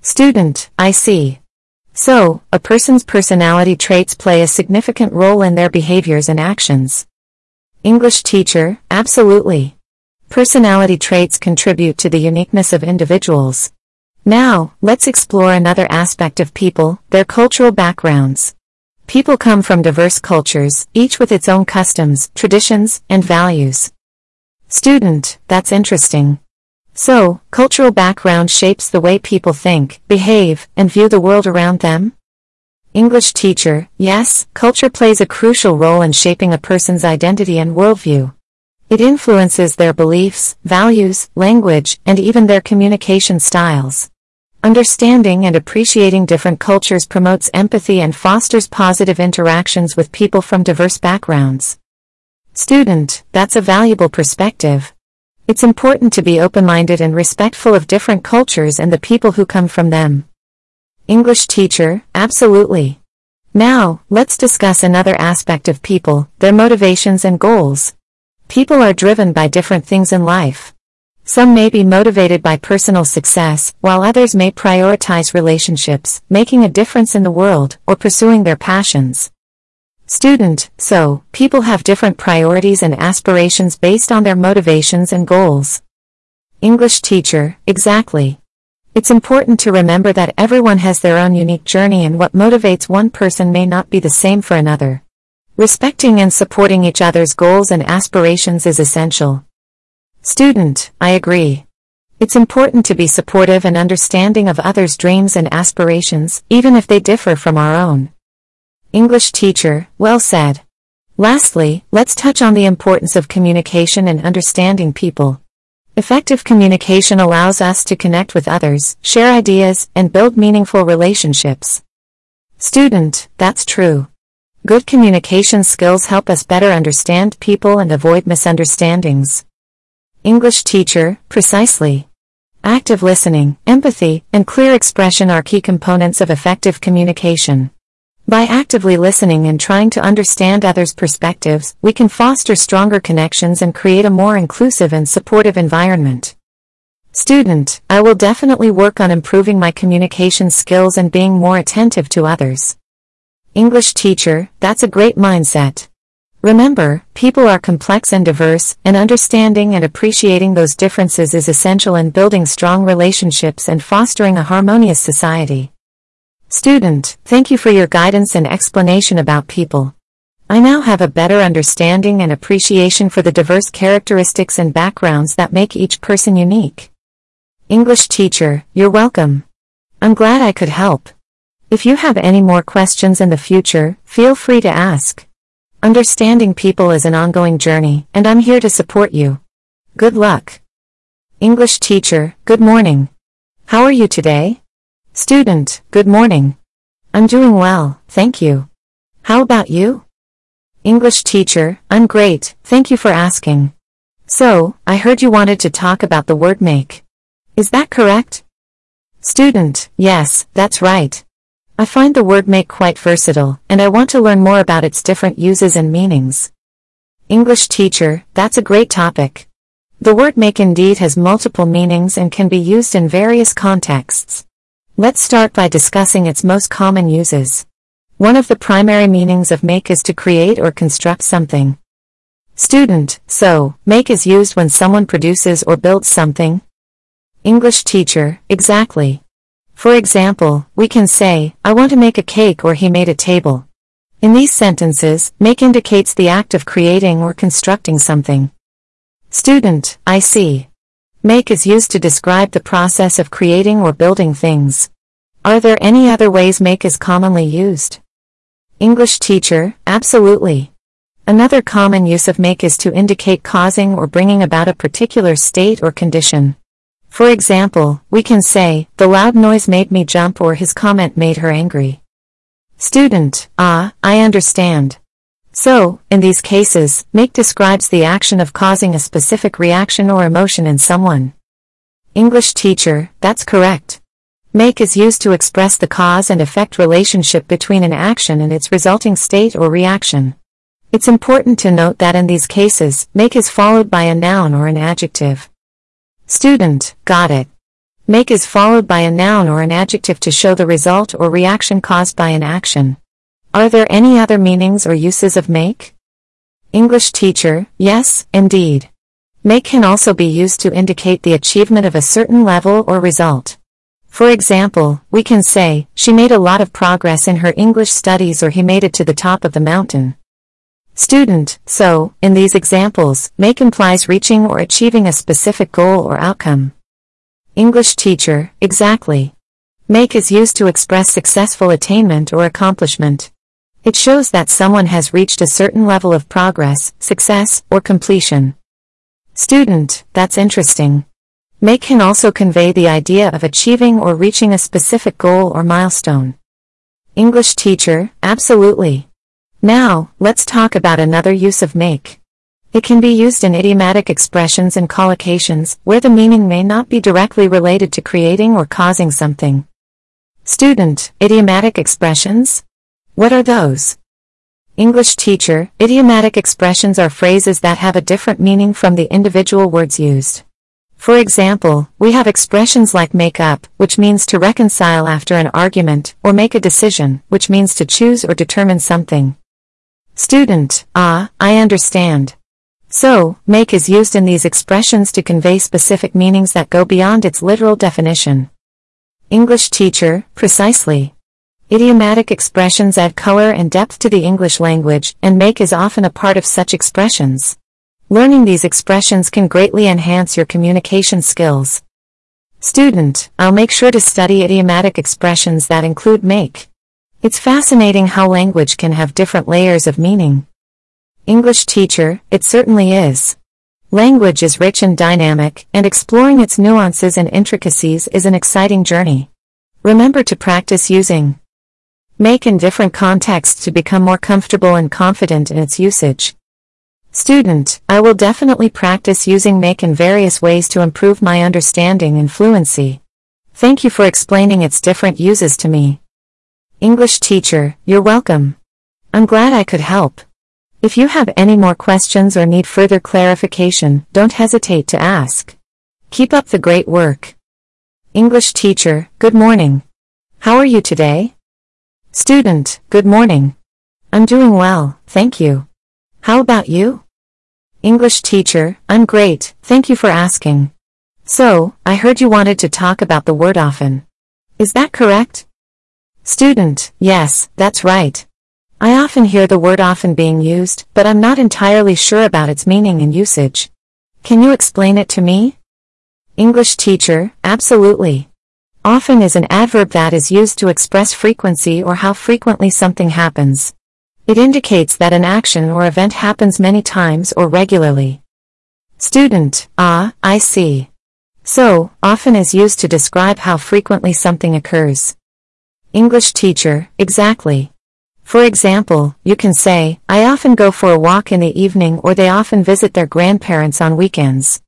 Student, I see. So, a person's personality traits play a significant role in their behaviors and actions. English teacher, absolutely. Personality traits contribute to the uniqueness of individuals. Now, let's explore another aspect of people, their cultural backgrounds. People come from diverse cultures, each with its own customs, traditions, and values. Student, that's interesting. So, cultural background shapes the way people think, behave, and view the world around them? English teacher, yes, culture plays a crucial role in shaping a person's identity and worldview. It influences their beliefs, values, language, and even their communication styles. Understanding and appreciating different cultures promotes empathy and fosters positive interactions with people from diverse backgrounds. Student, that's a valuable perspective. It's important to be open-minded and respectful of different cultures and the people who come from them. English teacher, absolutely. Now, let's discuss another aspect of people, their motivations and goals. People are driven by different things in life. Some may be motivated by personal success, while others may prioritize relationships, making a difference in the world, or pursuing their passions. Student, so, people have different priorities and aspirations based on their motivations and goals. English teacher, exactly. It's important to remember that everyone has their own unique journey and what motivates one person may not be the same for another. Respecting and supporting each other's goals and aspirations is essential. Student, I agree. It's important to be supportive and understanding of others' dreams and aspirations, even if they differ from our own. English teacher, well said. Lastly, let's touch on the importance of communication and understanding people. Effective communication allows us to connect with others, share ideas, and build meaningful relationships. Student, that's true. Good communication skills help us better understand people and avoid misunderstandings. English teacher, precisely. Active listening, empathy, and clear expression are key components of effective communication. By actively listening and trying to understand others' perspectives, we can foster stronger connections and create a more inclusive and supportive environment. Student, I will definitely work on improving my communication skills and being more attentive to others. English teacher, that's a great mindset. Remember, people are complex and diverse, and understanding and appreciating those differences is essential in building strong relationships and fostering a harmonious society. Student, thank you for your guidance and explanation about people. I now have a better understanding and appreciation for the diverse characteristics and backgrounds that make each person unique. English teacher, you're welcome. I'm glad I could help. If you have any more questions in the future, feel free to ask. Understanding people is an ongoing journey, and I'm here to support you. Good luck. English teacher, good morning. How are you today? Student, good morning. I'm doing well, thank you. How about you? English teacher, I'm great, thank you for asking. So, I heard you wanted to talk about the word make. Is that correct? Student, yes, that's right. I find the word make quite versatile, and I want to learn more about its different uses and meanings. English teacher, that's a great topic. The word make indeed has multiple meanings and can be used in various contexts. Let's start by discussing its most common uses. One of the primary meanings of make is to create or construct something. Student, so, make is used when someone produces or builds something. English teacher, exactly. For example, we can say, I want to make a cake or he made a table. In these sentences, make indicates the act of creating or constructing something. Student, I see. Make is used to describe the process of creating or building things. Are there any other ways make is commonly used? English teacher, absolutely. Another common use of make is to indicate causing or bringing about a particular state or condition. For example, we can say, the loud noise made me jump or his comment made her angry. Student, ah, I understand. So, in these cases, make describes the action of causing a specific reaction or emotion in someone. English teacher, that's correct. Make is used to express the cause and effect relationship between an action and its resulting state or reaction. It's important to note that in these cases, make is followed by a noun or an adjective. Student, got it. Make is followed by a noun or an adjective to show the result or reaction caused by an action. Are there any other meanings or uses of make? English teacher, yes, indeed. Make can also be used to indicate the achievement of a certain level or result. For example, we can say, she made a lot of progress in her English studies or he made it to the top of the mountain. Student, so, in these examples, make implies reaching or achieving a specific goal or outcome. English teacher, exactly. Make is used to express successful attainment or accomplishment. It shows that someone has reached a certain level of progress, success, or completion. Student, that's interesting. Make can also convey the idea of achieving or reaching a specific goal or milestone. English teacher, absolutely. Now, let's talk about another use of make. It can be used in idiomatic expressions and collocations, where the meaning may not be directly related to creating or causing something. Student, idiomatic expressions? What are those? English teacher, idiomatic expressions are phrases that have a different meaning from the individual words used. For example, we have expressions like make up, which means to reconcile after an argument, or make a decision, which means to choose or determine something. Student, ah, I understand. So, make is used in these expressions to convey specific meanings that go beyond its literal definition. English teacher, precisely. Idiomatic expressions add color and depth to the English language, and make is often a part of such expressions. Learning these expressions can greatly enhance your communication skills. Student, I'll make sure to study idiomatic expressions that include make. It's fascinating how language can have different layers of meaning. English teacher, it certainly is. Language is rich and dynamic, and exploring its nuances and intricacies is an exciting journey. Remember to practice using make in different contexts to become more comfortable and confident in its usage. Student, I will definitely practice using make in various ways to improve my understanding and fluency. Thank you for explaining its different uses to me. English teacher, you're welcome. I'm glad I could help. If you have any more questions or need further clarification, don't hesitate to ask. Keep up the great work. English teacher, good morning. How are you today? Student, good morning. I'm doing well, thank you. How about you? English teacher, I'm great, thank you for asking. So, I heard you wanted to talk about the word often. Is that correct? Student, yes, that's right. I often hear the word often being used, but I'm not entirely sure about its meaning and usage. Can you explain it to me? English teacher, absolutely. Often is an adverb that is used to express frequency or how frequently something happens. It indicates that an action or event happens many times or regularly. Student, ah, I see. So, often is used to describe how frequently something occurs. English teacher, exactly. For example, you can say, I often go for a walk in the evening or they often visit their grandparents on weekends.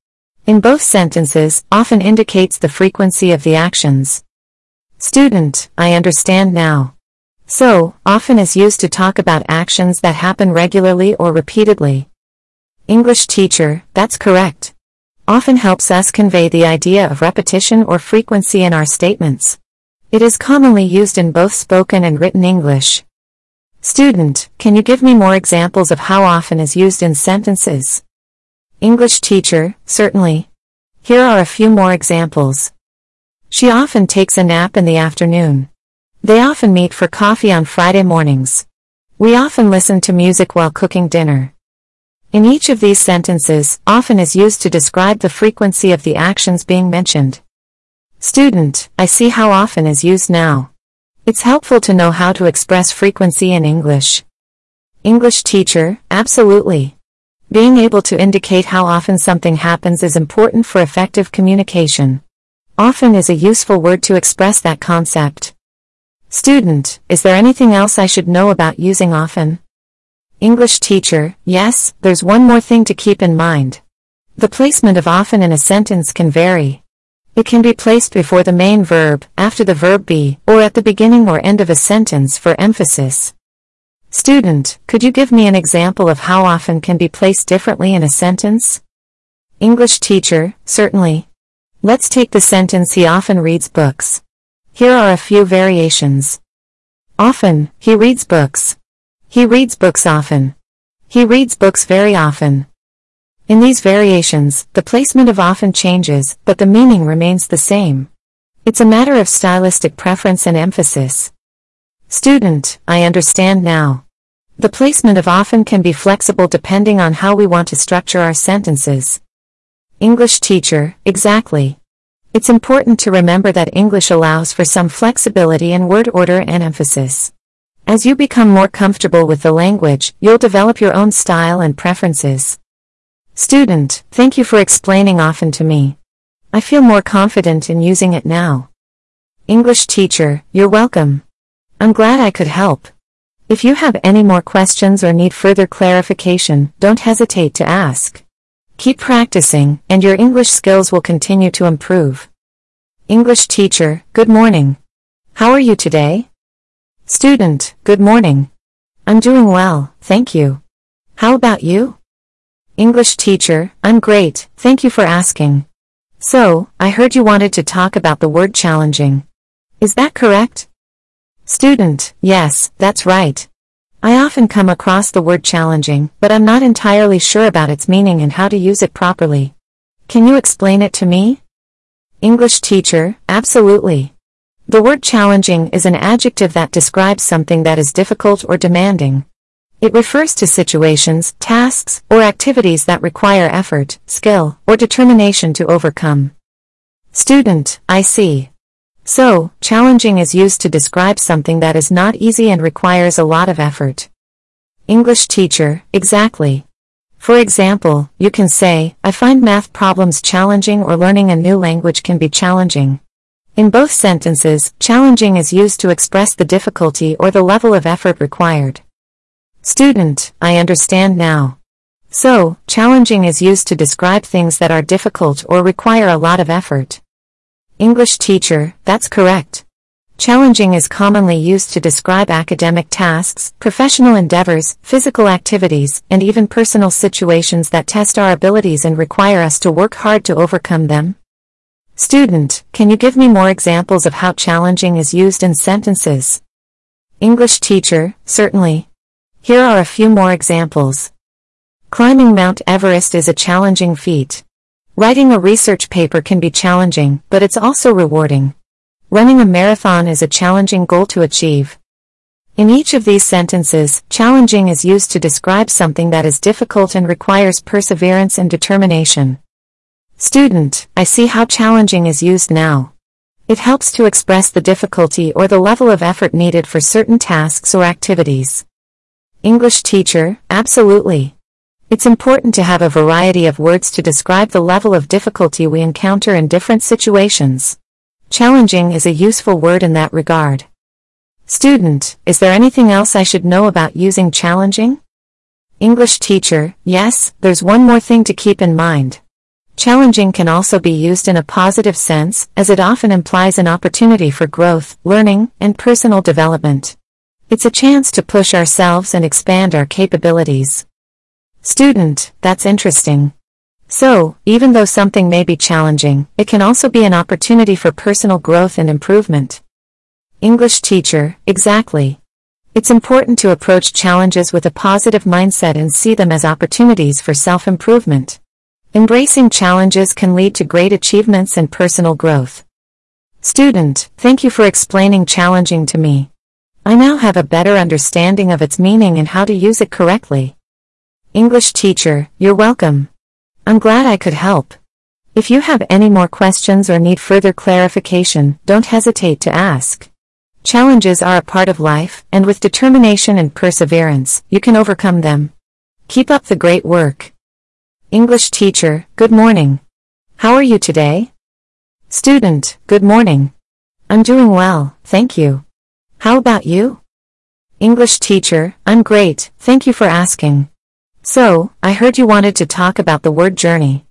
In both sentences, often indicates the frequency of the actions. Student, I understand now. So, often is used to talk about actions that happen regularly or repeatedly. English teacher, that's correct. Often helps us convey the idea of repetition or frequency in our statements. It is commonly used in both spoken and written English. Student, can you give me more examples of how often is used in sentences? English teacher, certainly. Here are a few more examples. She often takes a nap in the afternoon. They often meet for coffee on Friday mornings. We often listen to music while cooking dinner. In each of these sentences, often is used to describe the frequency of the actions being mentioned. Student, I see how often is used now. It's helpful to know how to express frequency in English. English teacher, absolutely. Being able to indicate how often something happens is important for effective communication. Often is a useful word to express that concept. Student, is there anything else I should know about using often? English teacher, yes, there's one more thing to keep in mind. The placement of often in a sentence can vary. It can be placed before the main verb, after the verb be, or at the beginning or end of a sentence for emphasis. Student, could you give me an example of how often can be placed differently in a sentence? English teacher, certainly. Let's take the sentence he often reads books. Here are a few variations. Often, he reads books. He reads books often. He reads books very often. In these variations, the placement of often changes, but the meaning remains the same. It's a matter of stylistic preference and emphasis. Student, I understand now. The placement of often can be flexible depending on how we want to structure our sentences. English teacher, exactly. It's important to remember that English allows for some flexibility in word order and emphasis. As you become more comfortable with the language, you'll develop your own style and preferences. Student, thank you for explaining often to me. I feel more confident in using it now. English teacher, you're welcome. I'm glad I could help. If you have any more questions or need further clarification, don't hesitate to ask. Keep practicing, and your English skills will continue to improve. English teacher, good morning. How are you today? Student, good morning. I'm doing well, thank you. How about you? English teacher, I'm great, thank you for asking. So, I heard you wanted to talk about the word challenging. Is that correct? Student, yes, that's right. I often come across the word challenging, but I'm not entirely sure about its meaning and how to use it properly. Can you explain it to me? English teacher, absolutely. The word challenging is an adjective that describes something that is difficult or demanding. It refers to situations, tasks, or activities that require effort, skill, or determination to overcome. Student, I see. So, challenging is used to describe something that is not easy and requires a lot of effort. English teacher, exactly. For example, you can say, I find math problems challenging or learning a new language can be challenging. In both sentences, challenging is used to express the difficulty or the level of effort required. Student, I understand now. So, challenging is used to describe things that are difficult or require a lot of effort. English teacher, that's correct. Challenging is commonly used to describe academic tasks, professional endeavors, physical activities, and even personal situations that test our abilities and require us to work hard to overcome them. Student, can you give me more examples of how challenging is used in sentences? English teacher, certainly. Here are a few more examples. Climbing Mount Everest is a challenging feat. Writing a research paper can be challenging, but it's also rewarding. Running a marathon is a challenging goal to achieve. In each of these sentences, challenging is used to describe something that is difficult and requires perseverance and determination. Student, I see how challenging is used now. It helps to express the difficulty or the level of effort needed for certain tasks or activities. English teacher, absolutely. It's important to have a variety of words to describe the level of difficulty we encounter in different situations. Challenging is a useful word in that regard. Student, is there anything else I should know about using challenging? English teacher, yes, there's one more thing to keep in mind. Challenging can also be used in a positive sense, as it often implies an opportunity for growth, learning, and personal development. It's a chance to push ourselves and expand our capabilities. Student, that's interesting. So, even though something may be challenging, it can also be an opportunity for personal growth and improvement. English teacher, exactly. It's important to approach challenges with a positive mindset and see them as opportunities for self-improvement. Embracing challenges can lead to great achievements and personal growth. Student, thank you for explaining challenging to me. I now have a better understanding of its meaning and how to use it correctly. English teacher, you're welcome. I'm glad I could help. If you have any more questions or need further clarification, don't hesitate to ask. Challenges are a part of life, and with determination and perseverance, you can overcome them. Keep up the great work. English teacher, good morning. How are you today? Student, good morning. I'm doing well, thank you. How about you? English teacher, I'm great, thank you for asking. So, I heard you wanted to talk about the word journey.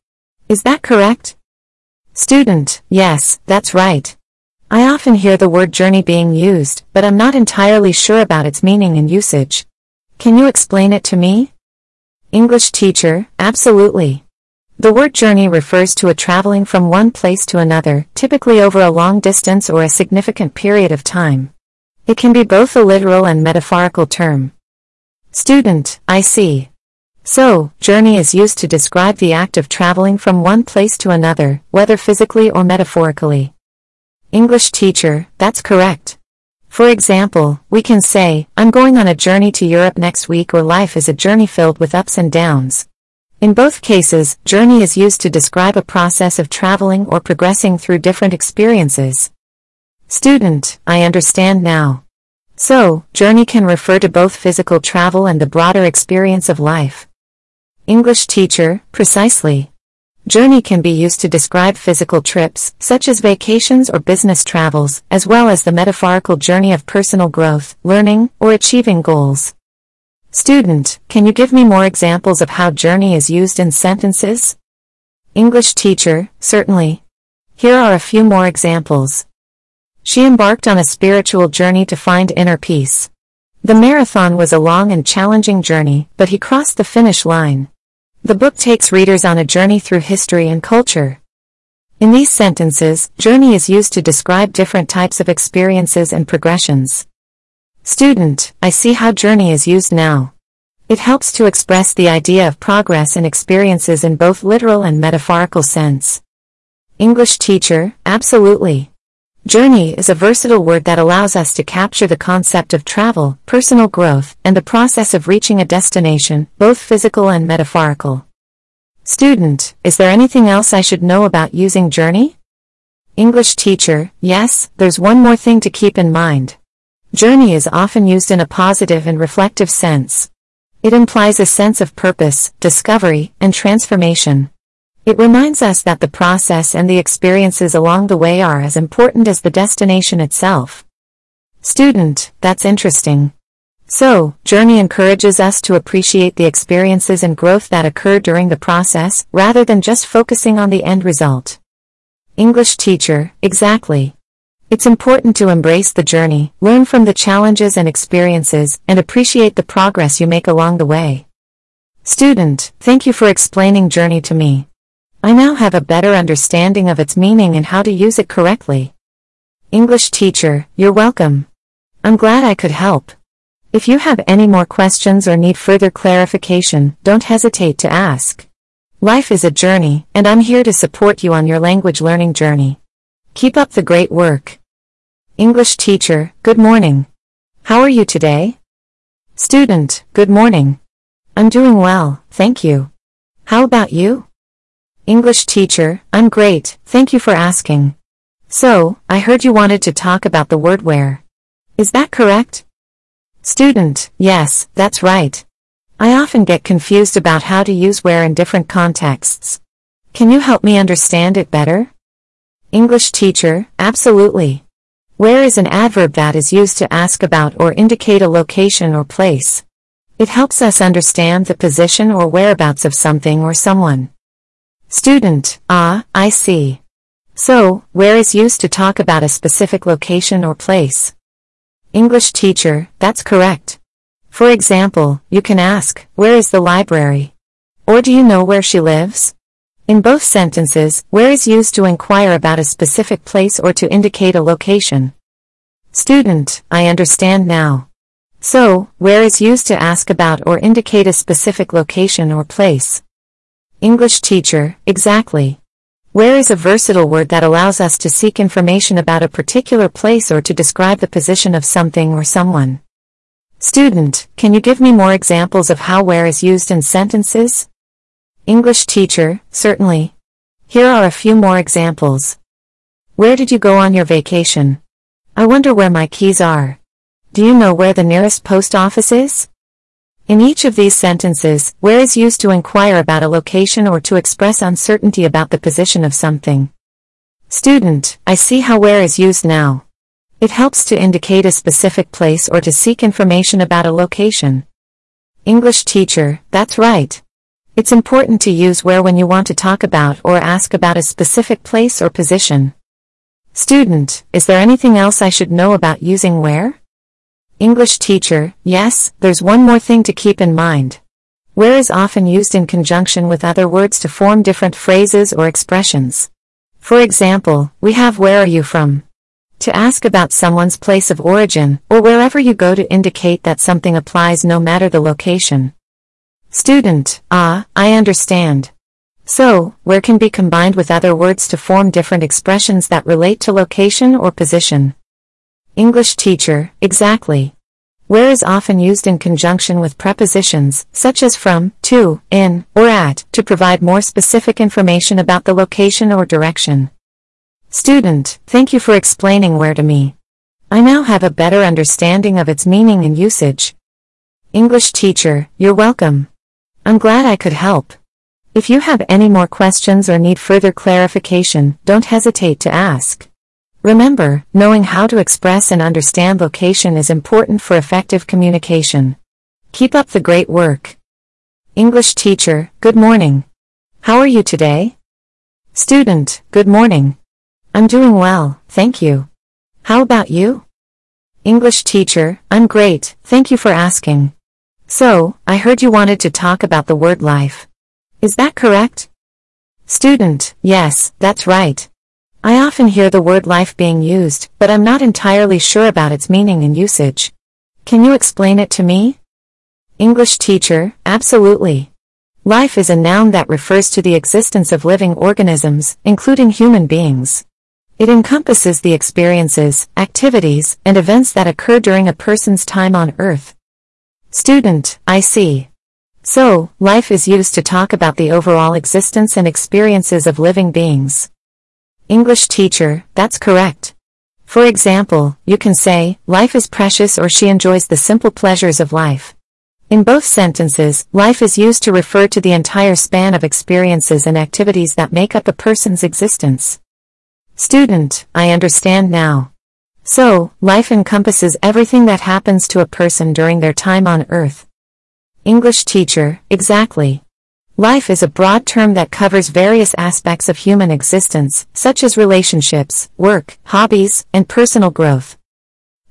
Is that correct? Student, yes, that's right. I often hear the word journey being used, but I'm not entirely sure about its meaning and usage. Can you explain it to me? English teacher, absolutely. The word journey refers to a traveling from one place to another, typically over a long distance or a significant period of time. It can be both a literal and metaphorical term. Student, I see. So, journey is used to describe the act of traveling from one place to another, whether physically or metaphorically. English teacher, that's correct. For example, we can say, I'm going on a journey to Europe next week or life is a journey filled with ups and downs. In both cases, journey is used to describe a process of traveling or progressing through different experiences. Student, I understand now. So, journey can refer to both physical travel and the broader experience of life. English teacher, precisely. Journey can be used to describe physical trips, such as vacations or business travels, as well as the metaphorical journey of personal growth, learning, or achieving goals. Student, can you give me more examples of how journey is used in sentences? English teacher, certainly. Here are a few more examples. She embarked on a spiritual journey to find inner peace. The marathon was a long and challenging journey, but he crossed the finish line. The book takes readers on a journey through history and culture. In these sentences, journey is used to describe different types of experiences and progressions. Student, I see how journey is used now. It helps to express the idea of progress and experiences in both literal and metaphorical sense. English teacher, absolutely. Journey is a versatile word that allows us to capture the concept of travel, personal growth, and the process of reaching a destination, both physical and metaphorical. Student, is there anything else I should know about using journey? English teacher, yes, there's one more thing to keep in mind. Journey is often used in a positive and reflective sense. It implies a sense of purpose, discovery, and transformation. It reminds us that the process and the experiences along the way are as important as the destination itself. Student, that's interesting. So, Journey encourages us to appreciate the experiences and growth that occur during the process, rather than just focusing on the end result. English teacher, exactly. It's important to embrace the journey, learn from the challenges and experiences, and appreciate the progress you make along the way. Student, thank you for explaining Journey to me. I now have a better understanding of its meaning and how to use it correctly. English teacher, you're welcome. I'm glad I could help. If you have any more questions or need further clarification, don't hesitate to ask. Life is a journey, and I'm here to support you on your language learning journey. Keep up the great work. English teacher, good morning. How are you today? Student, good morning. I'm doing well, thank you. How about you? English teacher, I'm great, thank you for asking. So, I heard you wanted to talk about the word where. Is that correct? Student, yes, that's right. I often get confused about how to use where in different contexts. Can you help me understand it better? English teacher, absolutely. Where is an adverb that is used to ask about or indicate a location or place. It helps us understand the position or whereabouts of something or someone. Student, ah, I see. So, where is used to talk about a specific location or place. English teacher, that's correct. For example, you can ask, where is the library? Or do you know where she lives? In both sentences, where is used to inquire about a specific place or to indicate a location. Student, I understand now. So, where is used to ask about or indicate a specific location or place. English teacher, exactly. Where is a versatile word that allows us to seek information about a particular place or to describe the position of something or someone. Student, can you give me more examples of how where is used in sentences? English teacher, certainly. Here are a few more examples. Where did you go on your vacation? I wonder where my keys are. Do you know where the nearest post office is? In each of these sentences, where is used to inquire about a location or to express uncertainty about the position of something. Student, I see how where is used now. It helps to indicate a specific place or to seek information about a location. English teacher, that's right. It's important to use where when you want to talk about or ask about a specific place or position. Student, is there anything else I should know about using where? English teacher, yes, there's one more thing to keep in mind. Where is often used in conjunction with other words to form different phrases or expressions. For example, we have where are you from? To ask about someone's place of origin, or wherever you go to indicate that something applies no matter the location. Student, ah, I understand. So, where can be combined with other words to form different expressions that relate to location or position. English teacher, exactly. Where is often used in conjunction with prepositions, such as from, to, in, or at, to provide more specific information about the location or direction. Student, thank you for explaining where to me. I now have a better understanding of its meaning and usage. English teacher, you're welcome. I'm glad I could help. If you have any more questions or need further clarification, don't hesitate to ask. Remember, knowing how to express and understand location is important for effective communication. Keep up the great work. English teacher, good morning. How are you today? Student, good morning. I'm doing well, thank you. How about you? English teacher, I'm great, thank you for asking. So, I heard you wanted to talk about the word life. Is that correct? Student, yes, that's right. I often hear the word life being used, but I'm not entirely sure about its meaning and usage. Can you explain it to me? English teacher, absolutely. Life is a noun that refers to the existence of living organisms, including human beings. It encompasses the experiences, activities, and events that occur during a person's time on Earth. Student, I see. So, life is used to talk about the overall existence and experiences of living beings. English teacher, that's correct. For example, you can say, life is precious or she enjoys the simple pleasures of life. In both sentences, life is used to refer to the entire span of experiences and activities that make up a person's existence. Student, I understand now. So, life encompasses everything that happens to a person during their time on Earth. English teacher, exactly. Life is a broad term that covers various aspects of human existence, such as relationships, work, hobbies, and personal growth.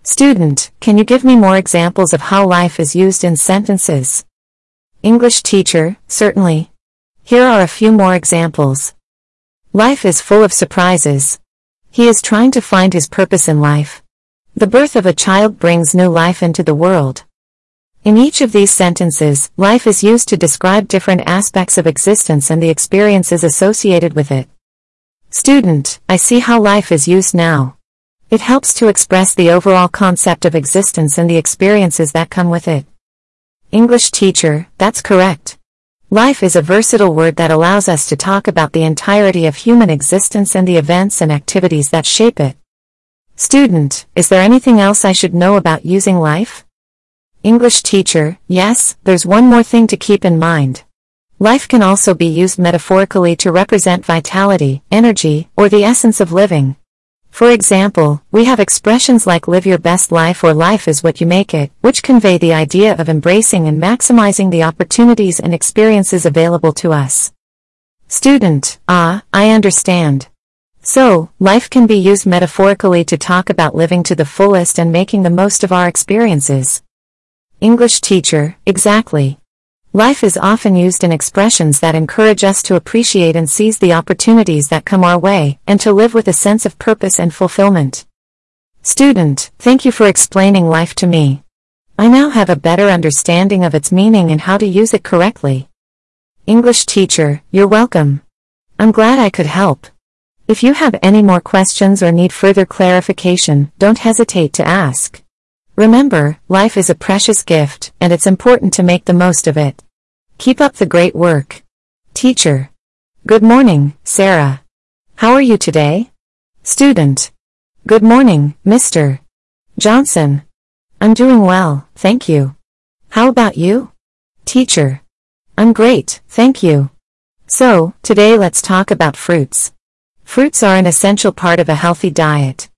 Student, can you give me more examples of how life is used in sentences? English teacher, certainly. Here are a few more examples. Life is full of surprises. He is trying to find his purpose in life. The birth of a child brings new life into the world. In each of these sentences, life is used to describe different aspects of existence and the experiences associated with it. Student, I see how life is used now. It helps to express the overall concept of existence and the experiences that come with it. English teacher, that's correct. Life is a versatile word that allows us to talk about the entirety of human existence and the events and activities that shape it. Student, is there anything else I should know about using life? English teacher, yes, there's one more thing to keep in mind. Life can also be used metaphorically to represent vitality, energy, or the essence of living. For example, we have expressions like live your best life or life is what you make it, which convey the idea of embracing and maximizing the opportunities and experiences available to us. Student, ah, I understand. So, life can be used metaphorically to talk about living to the fullest and making the most of our experiences. English teacher, exactly. Life is often used in expressions that encourage us to appreciate and seize the opportunities that come our way, and to live with a sense of purpose and fulfillment. Student, thank you for explaining life to me. I now have a better understanding of its meaning and how to use it correctly. English teacher, you're welcome. I'm glad I could help. If you have any more questions or need further clarification, don't hesitate to ask. Remember, life is a precious gift, and it's important to make the most of it. Keep up the great work. Teacher. Good morning, Sarah. How are you today? Student. Good morning, Mr. Johnson. I'm doing well, thank you. How about you? Teacher. I'm great, thank you. So, today let's talk about fruits. Fruits are an essential part of a healthy diet.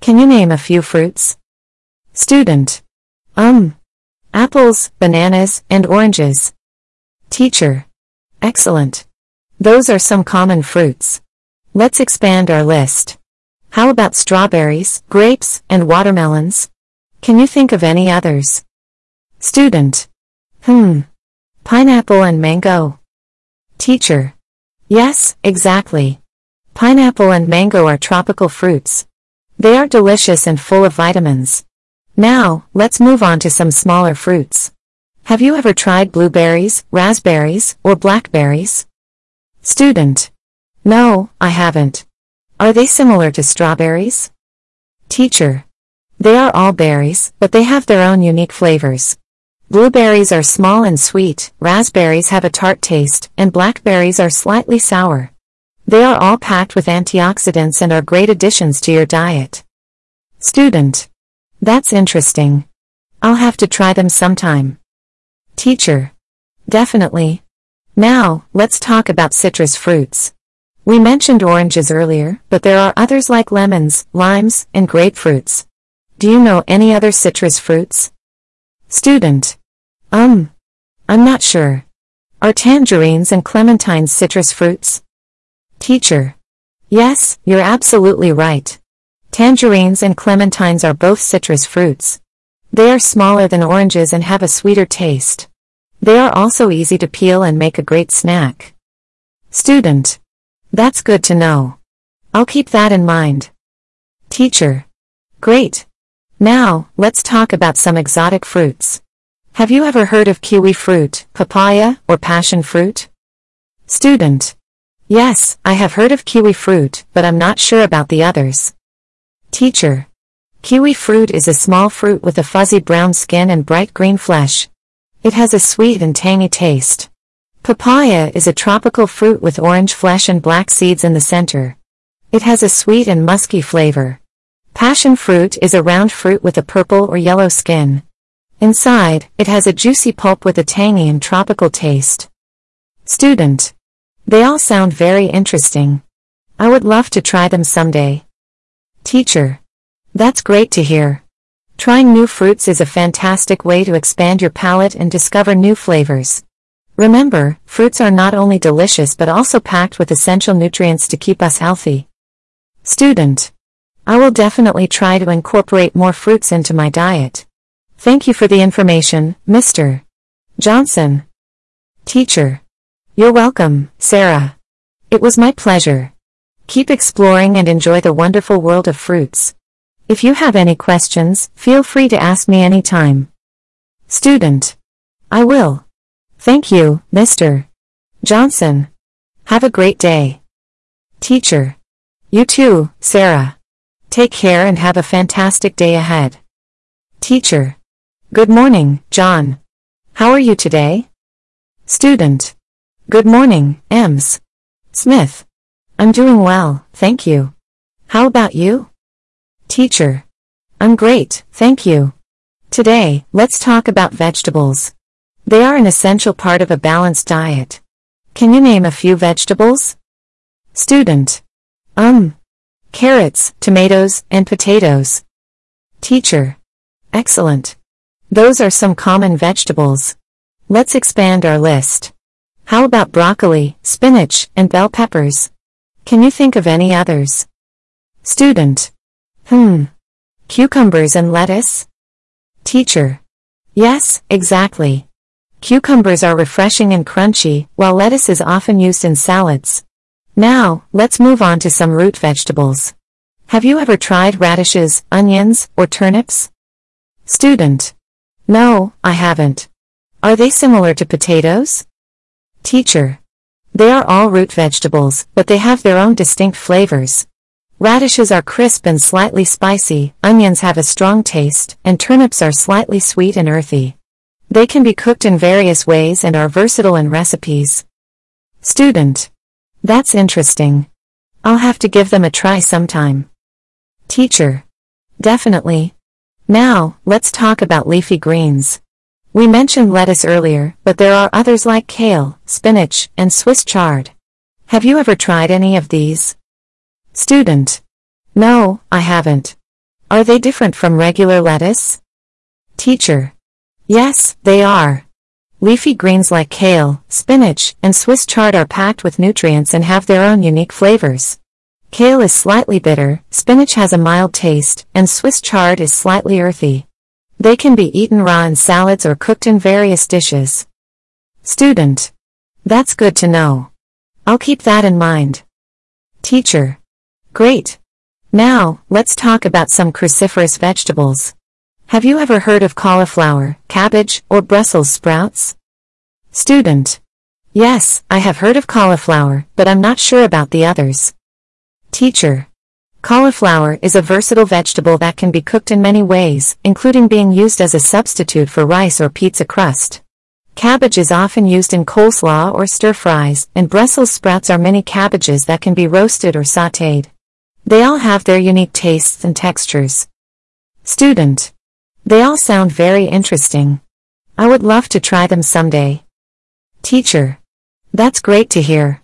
Can you name a few fruits? Student. Um. Apples, bananas, and oranges. Teacher. Excellent. Those are some common fruits. Let's expand our list. How about strawberries, grapes, and watermelons? Can you think of any others? Student. Hmm. Pineapple and mango. Teacher. Yes, exactly. Pineapple and mango are tropical fruits. They are delicious and full of vitamins. Now, let's move on to some smaller fruits. Have you ever tried blueberries, raspberries, or blackberries? Student. No, I haven't. Are they similar to strawberries? Teacher. They are all berries, but they have their own unique flavors. Blueberries are small and sweet, raspberries have a tart taste, and blackberries are slightly sour. They are all packed with antioxidants and are great additions to your diet. Student. That's interesting. I'll have to try them sometime. Teacher. Definitely. Now, let's talk about citrus fruits. We mentioned oranges earlier, but there are others like lemons, limes, and grapefruits. Do you know any other citrus fruits? Student. Um. I'm not sure. Are tangerines and clementines citrus fruits? Teacher. Yes, you're absolutely right. Tangerines and clementines are both citrus fruits. They are smaller than oranges and have a sweeter taste. They are also easy to peel and make a great snack. Student. That's good to know. I'll keep that in mind. Teacher. Great. Now, let's talk about some exotic fruits. Have you ever heard of kiwi fruit, papaya, or passion fruit? Student. Yes, I have heard of kiwi fruit, but I'm not sure about the others. Teacher. Kiwi fruit is a small fruit with a fuzzy brown skin and bright green flesh. It has a sweet and tangy taste. Papaya is a tropical fruit with orange flesh and black seeds in the center. It has a sweet and musky flavor. Passion fruit is a round fruit with a purple or yellow skin. Inside, it has a juicy pulp with a tangy and tropical taste. Student. They all sound very interesting. I would love to try them someday. Teacher. That's great to hear. Trying new fruits is a fantastic way to expand your palate and discover new flavors. Remember, fruits are not only delicious but also packed with essential nutrients to keep us healthy. Student. I will definitely try to incorporate more fruits into my diet. Thank you for the information, Mr. Johnson. Teacher. You're welcome, Sarah. It was my pleasure. Keep exploring and enjoy the wonderful world of fruits. If you have any questions, feel free to ask me anytime. Student. I will. Thank you, Mr. Johnson. Have a great day. Teacher. You too, Sarah. Take care and have a fantastic day ahead. Teacher. Good morning, John. How are you today? Student. Good morning, Ems. Smith. I'm doing well, thank you. How about you? Teacher. I'm great, thank you. Today, let's talk about vegetables. They are an essential part of a balanced diet. Can you name a few vegetables? Student. Um, carrots, tomatoes, and potatoes. Teacher. Excellent. Those are some common vegetables. Let's expand our list. How about broccoli, spinach, and bell peppers? Can you think of any others? Student. Hmm. Cucumbers and lettuce? Teacher. Yes, exactly. Cucumbers are refreshing and crunchy, while lettuce is often used in salads. Now, let's move on to some root vegetables. Have you ever tried radishes, onions, or turnips? Student. No, I haven't. Are they similar to potatoes? Teacher. They are all root vegetables, but they have their own distinct flavors. Radishes are crisp and slightly spicy, onions have a strong taste, and turnips are slightly sweet and earthy. They can be cooked in various ways and are versatile in recipes. Student. That's interesting. I'll have to give them a try sometime. Teacher. Definitely. Now, let's talk about leafy greens. We mentioned lettuce earlier, but there are others like kale, spinach, and Swiss chard. Have you ever tried any of these? Student. No, I haven't. Are they different from regular lettuce? Teacher. Yes, they are. Leafy greens like kale, spinach, and Swiss chard are packed with nutrients and have their own unique flavors. Kale is slightly bitter, spinach has a mild taste, and Swiss chard is slightly earthy. They can be eaten raw in salads or cooked in various dishes. Student. That's good to know. I'll keep that in mind. Teacher. Great. Now, let's talk about some cruciferous vegetables. Have you ever heard of cauliflower, cabbage, or Brussels sprouts? Student. Yes, I have heard of cauliflower, but I'm not sure about the others. Teacher. Cauliflower is a versatile vegetable that can be cooked in many ways, including being used as a substitute for rice or pizza crust. Cabbage is often used in coleslaw or stir-fries, and Brussels sprouts are mini cabbages that can be roasted or sautéed. They all have their unique tastes and textures. Student. They all sound very interesting. I would love to try them someday. Teacher. That's great to hear.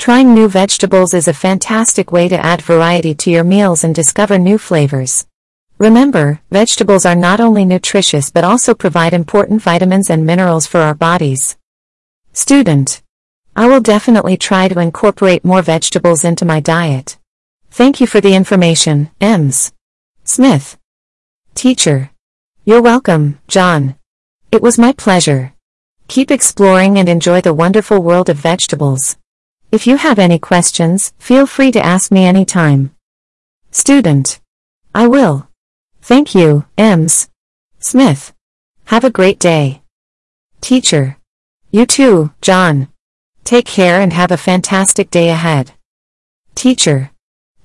Trying new vegetables is a fantastic way to add variety to your meals and discover new flavors. Remember, vegetables are not only nutritious but also provide important vitamins and minerals for our bodies. Student. I will definitely try to incorporate more vegetables into my diet. Thank you for the information, Ems. Smith. Teacher. You're welcome, John. It was my pleasure. Keep exploring and enjoy the wonderful world of vegetables. If you have any questions, feel free to ask me anytime. Student. I will. Thank you, Ems. Smith. Have a great day. Teacher. You too, John. Take care and have a fantastic day ahead. Teacher.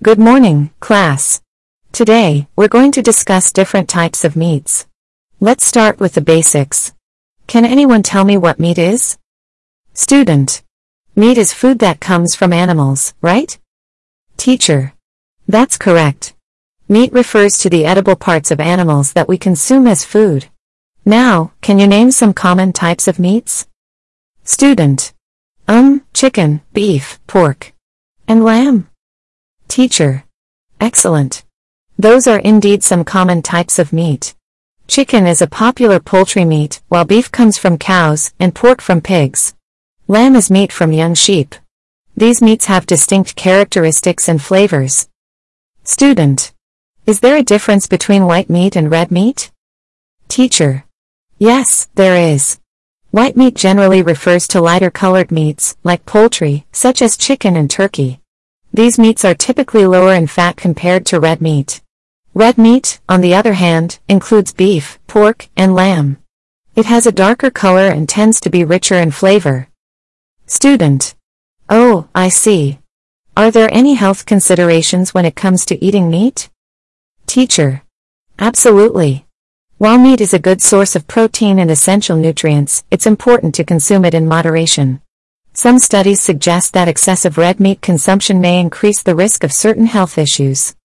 Good morning, class. Today, we're going to discuss different types of meats. Let's start with the basics. Can anyone tell me what meat is? Student. Meat is food that comes from animals, right? Teacher. That's correct. Meat refers to the edible parts of animals that we consume as food. Now, can you name some common types of meats? Student. Um, chicken, beef, pork. And lamb. Teacher. Excellent. Those are indeed some common types of meat. Chicken is a popular poultry meat, while beef comes from cows and pork from pigs. Lamb is meat from young sheep. These meats have distinct characteristics and flavors. Student. Is there a difference between white meat and red meat? Teacher. Yes, there is. White meat generally refers to lighter colored meats, like poultry, such as chicken and turkey. These meats are typically lower in fat compared to red meat. Red meat, on the other hand, includes beef, pork, and lamb. It has a darker color and tends to be richer in flavor. Student. Oh, I see. Are there any health considerations when it comes to eating meat? Teacher. Absolutely. While meat is a good source of protein and essential nutrients, it's important to consume it in moderation. Some studies suggest that excessive red meat consumption may increase the risk of certain health issues.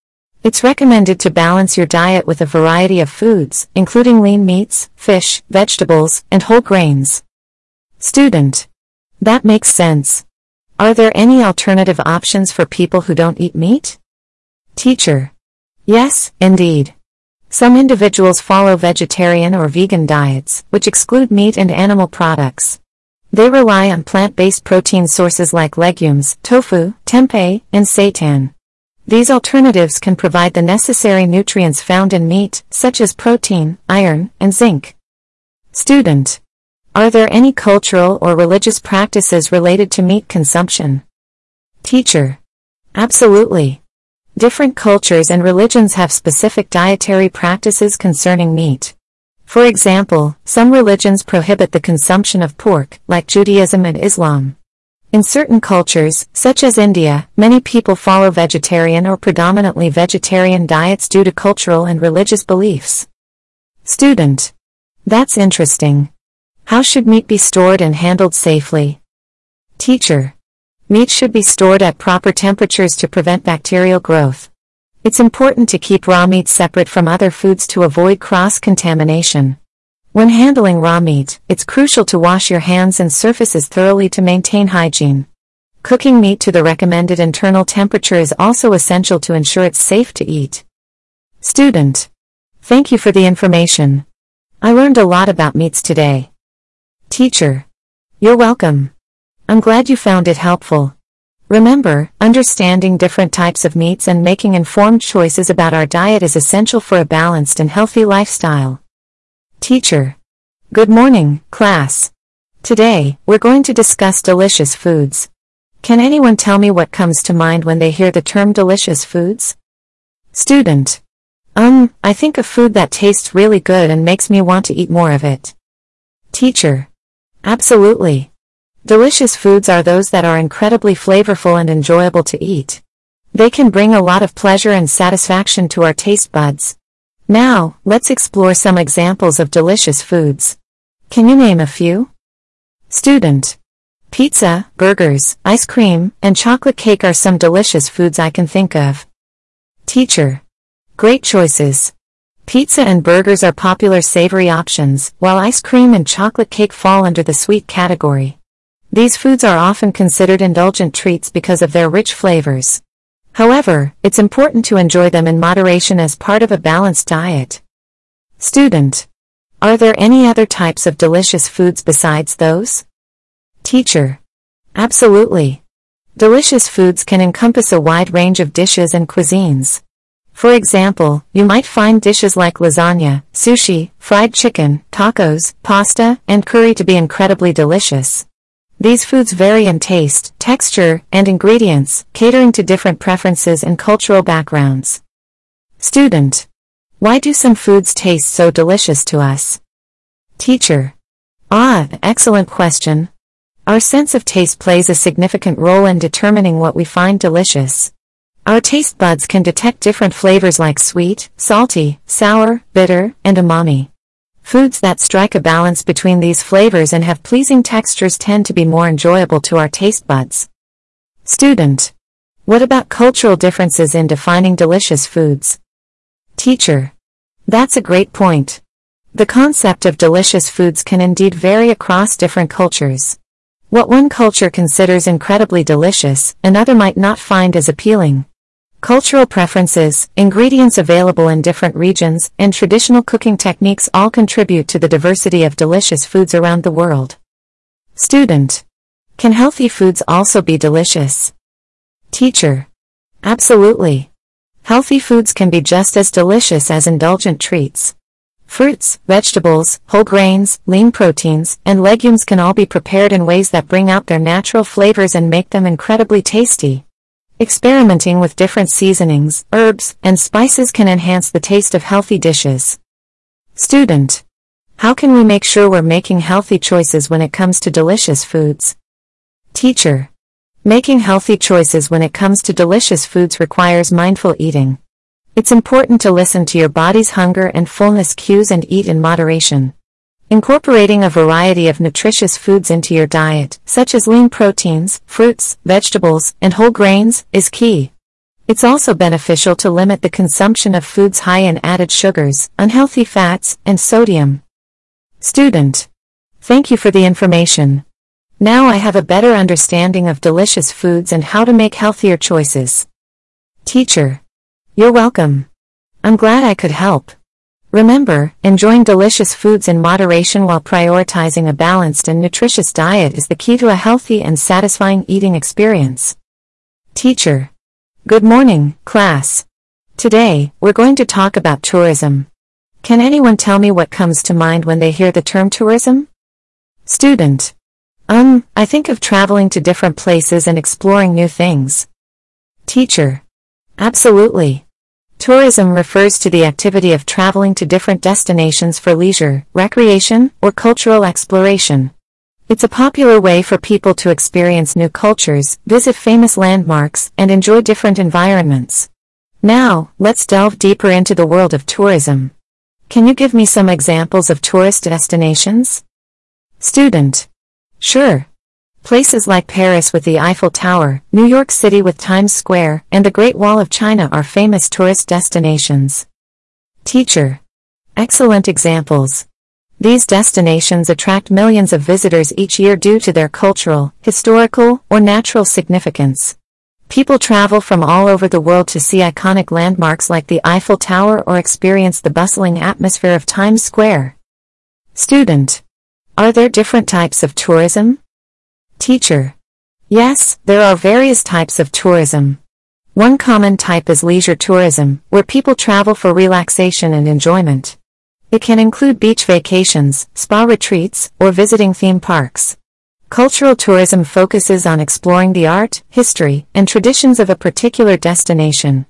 It's recommended to balance your diet with a variety of foods, including lean meats, fish, vegetables, and whole grains. Student. That makes sense. Are there any alternative options for people who don't eat meat? Teacher. Yes, indeed. Some individuals follow vegetarian or vegan diets, which exclude meat and animal products. They rely on plant-based protein sources like legumes, tofu, tempeh, and seitan. These alternatives can provide the necessary nutrients found in meat, such as protein, iron, and zinc. Student. Are there any cultural or religious practices related to meat consumption? Teacher. Absolutely. Different cultures and religions have specific dietary practices concerning meat. For example, some religions prohibit the consumption of pork, like Judaism and Islam. In certain cultures, such as India, many people follow vegetarian or predominantly vegetarian diets due to cultural and religious beliefs. Student. That's interesting. How should meat be stored and handled safely? Teacher. Meat should be stored at proper temperatures to prevent bacterial growth. It's important to keep raw meat separate from other foods to avoid cross-contamination. When handling raw meat, it's crucial to wash your hands and surfaces thoroughly to maintain hygiene. Cooking meat to the recommended internal temperature is also essential to ensure it's safe to eat. Student. Thank you for the information. I learned a lot about meats today. Teacher. You're welcome. I'm glad you found it helpful. Remember, understanding different types of meats and making informed choices about our diet is essential for a balanced and healthy lifestyle. Teacher. Good morning, class. Today, we're going to discuss delicious foods. Can anyone tell me what comes to mind when they hear the term delicious foods? Student. Um, I think of food that tastes really good and makes me want to eat more of it. Teacher. Absolutely. Delicious foods are those that are incredibly flavorful and enjoyable to eat. They can bring a lot of pleasure and satisfaction to our taste buds. Now, let's explore some examples of delicious foods. Can you name a few? Student. Pizza, burgers, ice cream, and chocolate cake are some delicious foods I can think of. Teacher. Great choices. Pizza and burgers are popular savory options, while ice cream and chocolate cake fall under the sweet category. These foods are often considered indulgent treats because of their rich flavors. However, it's important to enjoy them in moderation as part of a balanced diet. Student. Are there any other types of delicious foods besides those? Teacher. Absolutely. Delicious foods can encompass a wide range of dishes and cuisines. For example, you might find dishes like lasagna, sushi, fried chicken, tacos, pasta, and curry to be incredibly delicious. These foods vary in taste, texture, and ingredients, catering to different preferences and cultural backgrounds. Student. Why do some foods taste so delicious to us? Teacher. Ah, excellent question. Our sense of taste plays a significant role in determining what we find delicious. Our taste buds can detect different flavors like sweet, salty, sour, bitter, and umami. Foods that strike a balance between these flavors and have pleasing textures tend to be more enjoyable to our taste buds. Student. What about cultural differences in defining delicious foods? Teacher. That's a great point. The concept of delicious foods can indeed vary across different cultures. What one culture considers incredibly delicious, another might not find as appealing. Cultural preferences, ingredients available in different regions, and traditional cooking techniques all contribute to the diversity of delicious foods around the world. Student. Can healthy foods also be delicious? Teacher. Absolutely. Healthy foods can be just as delicious as indulgent treats. Fruits, vegetables, whole grains, lean proteins, and legumes can all be prepared in ways that bring out their natural flavors and make them incredibly tasty. Experimenting with different seasonings, herbs, and spices can enhance the taste of healthy dishes. Student. How can we make sure we're making healthy choices when it comes to delicious foods? Teacher. Making healthy choices when it comes to delicious foods requires mindful eating. It's important to listen to your body's hunger and fullness cues and eat in moderation. Incorporating a variety of nutritious foods into your diet, such as lean proteins, fruits, vegetables, and whole grains, is key. It's also beneficial to limit the consumption of foods high in added sugars, unhealthy fats, and sodium. Student. Thank you for the information. Now I have a better understanding of delicious foods and how to make healthier choices. Teacher. You're welcome. I'm glad I could help. Remember, enjoying delicious foods in moderation while prioritizing a balanced and nutritious diet is the key to a healthy and satisfying eating experience. Teacher. Good morning, class. Today, we're going to talk about tourism. Can anyone tell me what comes to mind when they hear the term tourism? Student. Um, I think of traveling to different places and exploring new things. Teacher. Absolutely. Tourism refers to the activity of traveling to different destinations for leisure, recreation, or cultural exploration. It's a popular way for people to experience new cultures, visit famous landmarks, and enjoy different environments. Now, let's delve deeper into the world of tourism. Can you give me some examples of tourist destinations? Student. Sure. Places like Paris with the Eiffel Tower, New York City with Times Square, and the Great Wall of China are famous tourist destinations. Teacher. Excellent examples. These destinations attract millions of visitors each year due to their cultural, historical, or natural significance. People travel from all over the world to see iconic landmarks like the Eiffel Tower or experience the bustling atmosphere of Times Square. Student. Are there different types of tourism? Teacher. Yes, there are various types of tourism. One common type is leisure tourism, where people travel for relaxation and enjoyment. It can include beach vacations, spa retreats, or visiting theme parks. Cultural tourism focuses on exploring the art, history, and traditions of a particular destination.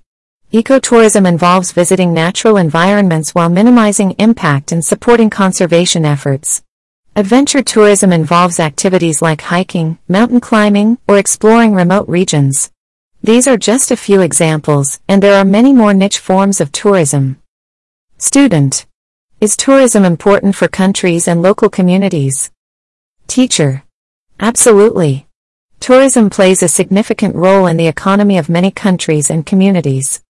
Ecotourism involves visiting natural environments while minimizing impact and supporting conservation efforts. Adventure tourism involves activities like hiking, mountain climbing, or exploring remote regions. These are just a few examples, and there are many more niche forms of tourism. Student. Is tourism important for countries and local communities? Teacher. Absolutely. Tourism plays a significant role in the economy of many countries and communities.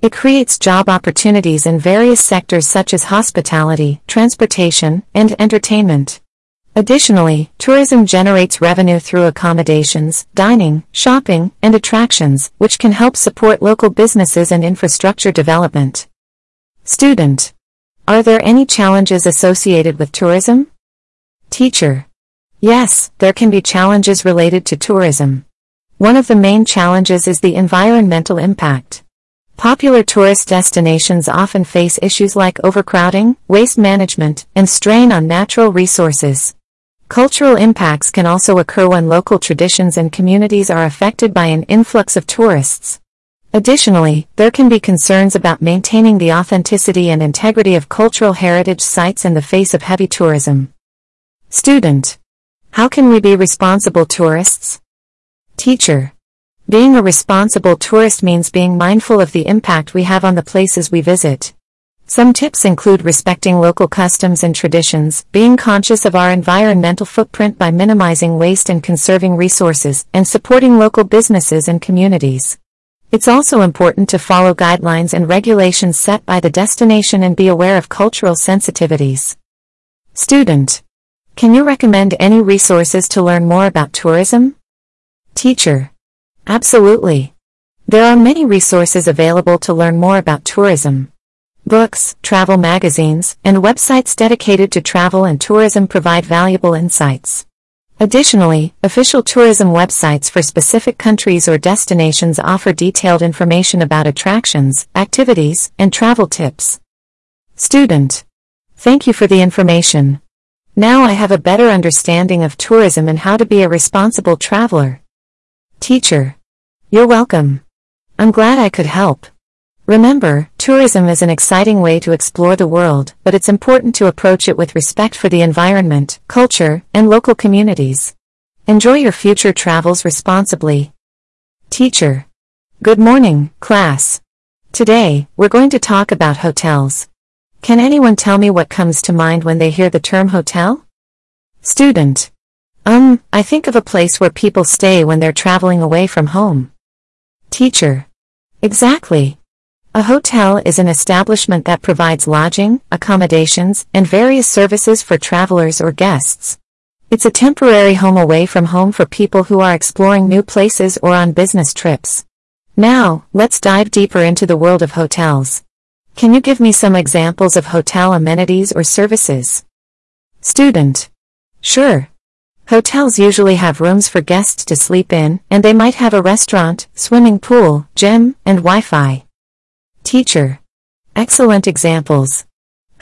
It creates job opportunities in various sectors such as hospitality, transportation, and entertainment. Additionally, tourism generates revenue through accommodations, dining, shopping, and attractions, which can help support local businesses and infrastructure development. Student. Are there any challenges associated with tourism? Teacher. Yes, there can be challenges related to tourism. One of the main challenges is the environmental impact. Popular tourist destinations often face issues like overcrowding, waste management, and strain on natural resources. Cultural impacts can also occur when local traditions and communities are affected by an influx of tourists. Additionally, there can be concerns about maintaining the authenticity and integrity of cultural heritage sites in the face of heavy tourism. Student how can we be responsible tourists? Teacher. Being a responsible tourist means being mindful of the impact we have on the places we visit. Some tips include respecting local customs and traditions, being conscious of our environmental footprint by minimizing waste and conserving resources, and supporting local businesses and communities. It's also important to follow guidelines and regulations set by the destination and be aware of cultural sensitivities. Student. Can you recommend any resources to learn more about tourism? Teacher. Absolutely. There are many resources available to learn more about tourism. Books, travel magazines, and websites dedicated to travel and tourism provide valuable insights. Additionally, official tourism websites for specific countries or destinations offer detailed information about attractions, activities, and travel tips. Student. Thank you for the information. Now I have a better understanding of tourism and how to be a responsible traveler. Teacher. You're welcome. I'm glad I could help. Remember, tourism is an exciting way to explore the world, but it's important to approach it with respect for the environment, culture, and local communities. Enjoy your future travels responsibly. Teacher. Good morning, class. Today, we're going to talk about hotels. Can anyone tell me what comes to mind when they hear the term hotel? Student. Um, I think of a place where people stay when they're traveling away from home. Teacher. Exactly. A hotel is an establishment that provides lodging, accommodations, and various services for travelers or guests. It's a temporary home away from home for people who are exploring new places or on business trips. Now, let's dive deeper into the world of hotels. Can you give me some examples of hotel amenities or services? Student. Sure. Hotels usually have rooms for guests to sleep in, and they might have a restaurant, swimming pool, gym, and Wi-Fi. Teacher. Excellent examples.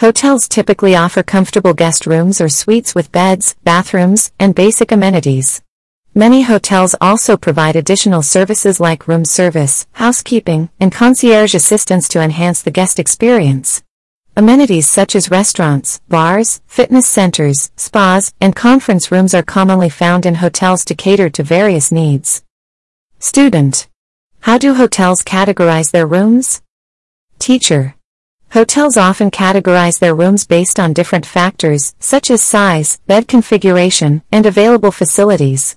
Hotels typically offer comfortable guest rooms or suites with beds, bathrooms, and basic amenities. Many hotels also provide additional services like room service, housekeeping, and concierge assistance to enhance the guest experience. Amenities such as restaurants, bars, fitness centers, spas, and conference rooms are commonly found in hotels to cater to various needs. Student. How do hotels categorize their rooms? Teacher. Hotels often categorize their rooms based on different factors, such as size, bed configuration, and available facilities.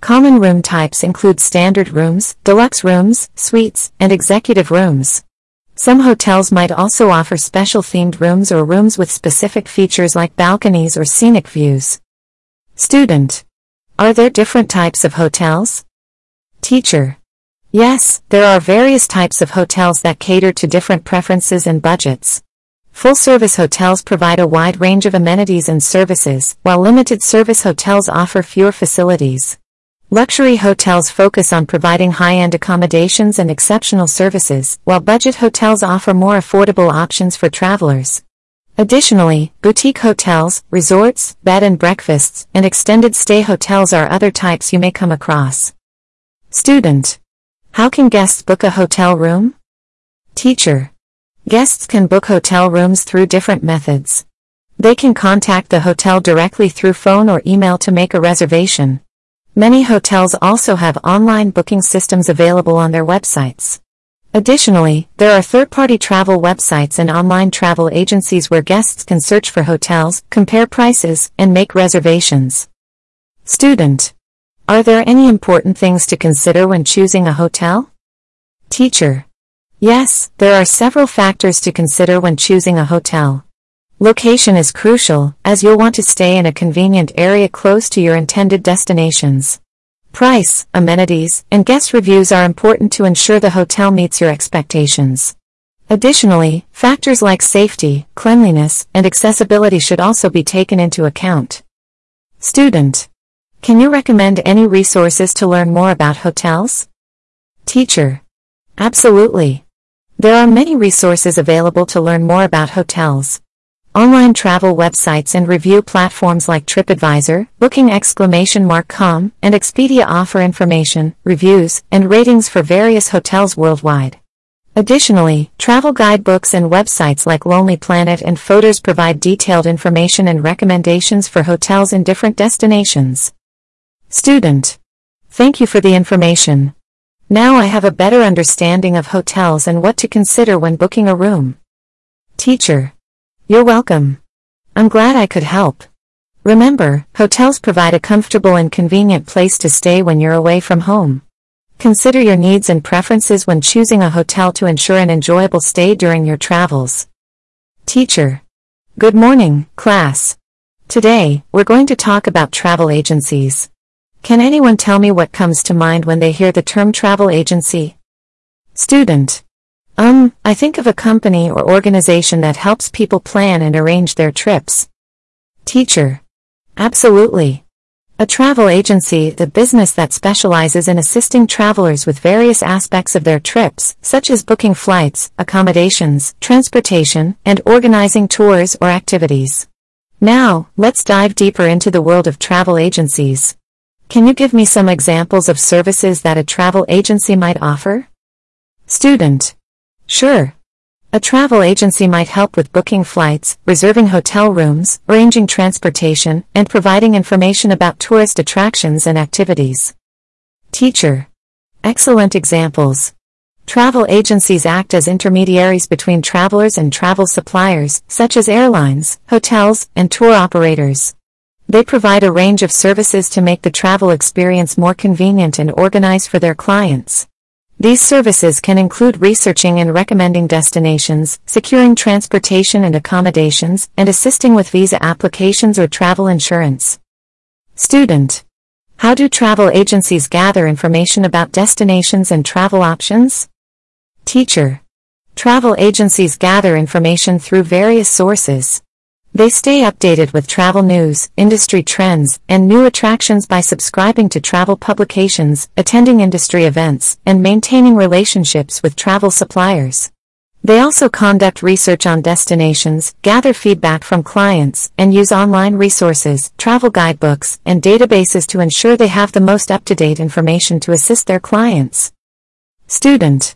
Common room types include standard rooms, deluxe rooms, suites, and executive rooms. Some hotels might also offer special themed rooms or rooms with specific features like balconies or scenic views. Student. Are there different types of hotels? Teacher. Yes, there are various types of hotels that cater to different preferences and budgets. Full-service hotels provide a wide range of amenities and services, while limited-service hotels offer fewer facilities. Luxury hotels focus on providing high-end accommodations and exceptional services, while budget hotels offer more affordable options for travelers. Additionally, boutique hotels, resorts, bed and breakfasts, and extended stay hotels are other types you may come across. Student. How can guests book a hotel room? Teacher. Guests can book hotel rooms through different methods. They can contact the hotel directly through phone or email to make a reservation. Many hotels also have online booking systems available on their websites. Additionally, there are third-party travel websites and online travel agencies where guests can search for hotels, compare prices, and make reservations. Student. Are there any important things to consider when choosing a hotel? Teacher. Yes, there are several factors to consider when choosing a hotel. Location is crucial, as you'll want to stay in a convenient area close to your intended destinations. Price, amenities, and guest reviews are important to ensure the hotel meets your expectations. Additionally, factors like safety, cleanliness, and accessibility should also be taken into account. Student. Can you recommend any resources to learn more about hotels? Teacher. Absolutely. There are many resources available to learn more about hotels. Online travel websites and review platforms like TripAdvisor, Booking exclamation mark com, and Expedia offer information, reviews, and ratings for various hotels worldwide. Additionally, travel guidebooks and websites like Lonely Planet and Fodor's provide detailed information and recommendations for hotels in different destinations. Student. Thank you for the information. Now I have a better understanding of hotels and what to consider when booking a room. Teacher. You're welcome. I'm glad I could help. Remember, hotels provide a comfortable and convenient place to stay when you're away from home. Consider your needs and preferences when choosing a hotel to ensure an enjoyable stay during your travels. Teacher. Good morning, class. Today, we're going to talk about travel agencies. Can anyone tell me what comes to mind when they hear the term travel agency? Student. Um, I think of a company or organization that helps people plan and arrange their trips. Teacher. Absolutely. A travel agency, the business that specializes in assisting travelers with various aspects of their trips, such as booking flights, accommodations, transportation, and organizing tours or activities. Now, let's dive deeper into the world of travel agencies. Can you give me some examples of services that a travel agency might offer? Student. Sure. A travel agency might help with booking flights, reserving hotel rooms, arranging transportation, and providing information about tourist attractions and activities. Teacher. Excellent examples. Travel agencies act as intermediaries between travelers and travel suppliers, such as airlines, hotels, and tour operators. They provide a range of services to make the travel experience more convenient and organized for their clients. These services can include researching and recommending destinations, securing transportation and accommodations, and assisting with visa applications or travel insurance. Student. How do travel agencies gather information about destinations and travel options? Teacher. Travel agencies gather information through various sources. They stay updated with travel news, industry trends, and new attractions by subscribing to travel publications, attending industry events, and maintaining relationships with travel suppliers. They also conduct research on destinations, gather feedback from clients, and use online resources, travel guidebooks, and databases to ensure they have the most up-to-date information to assist their clients. Student.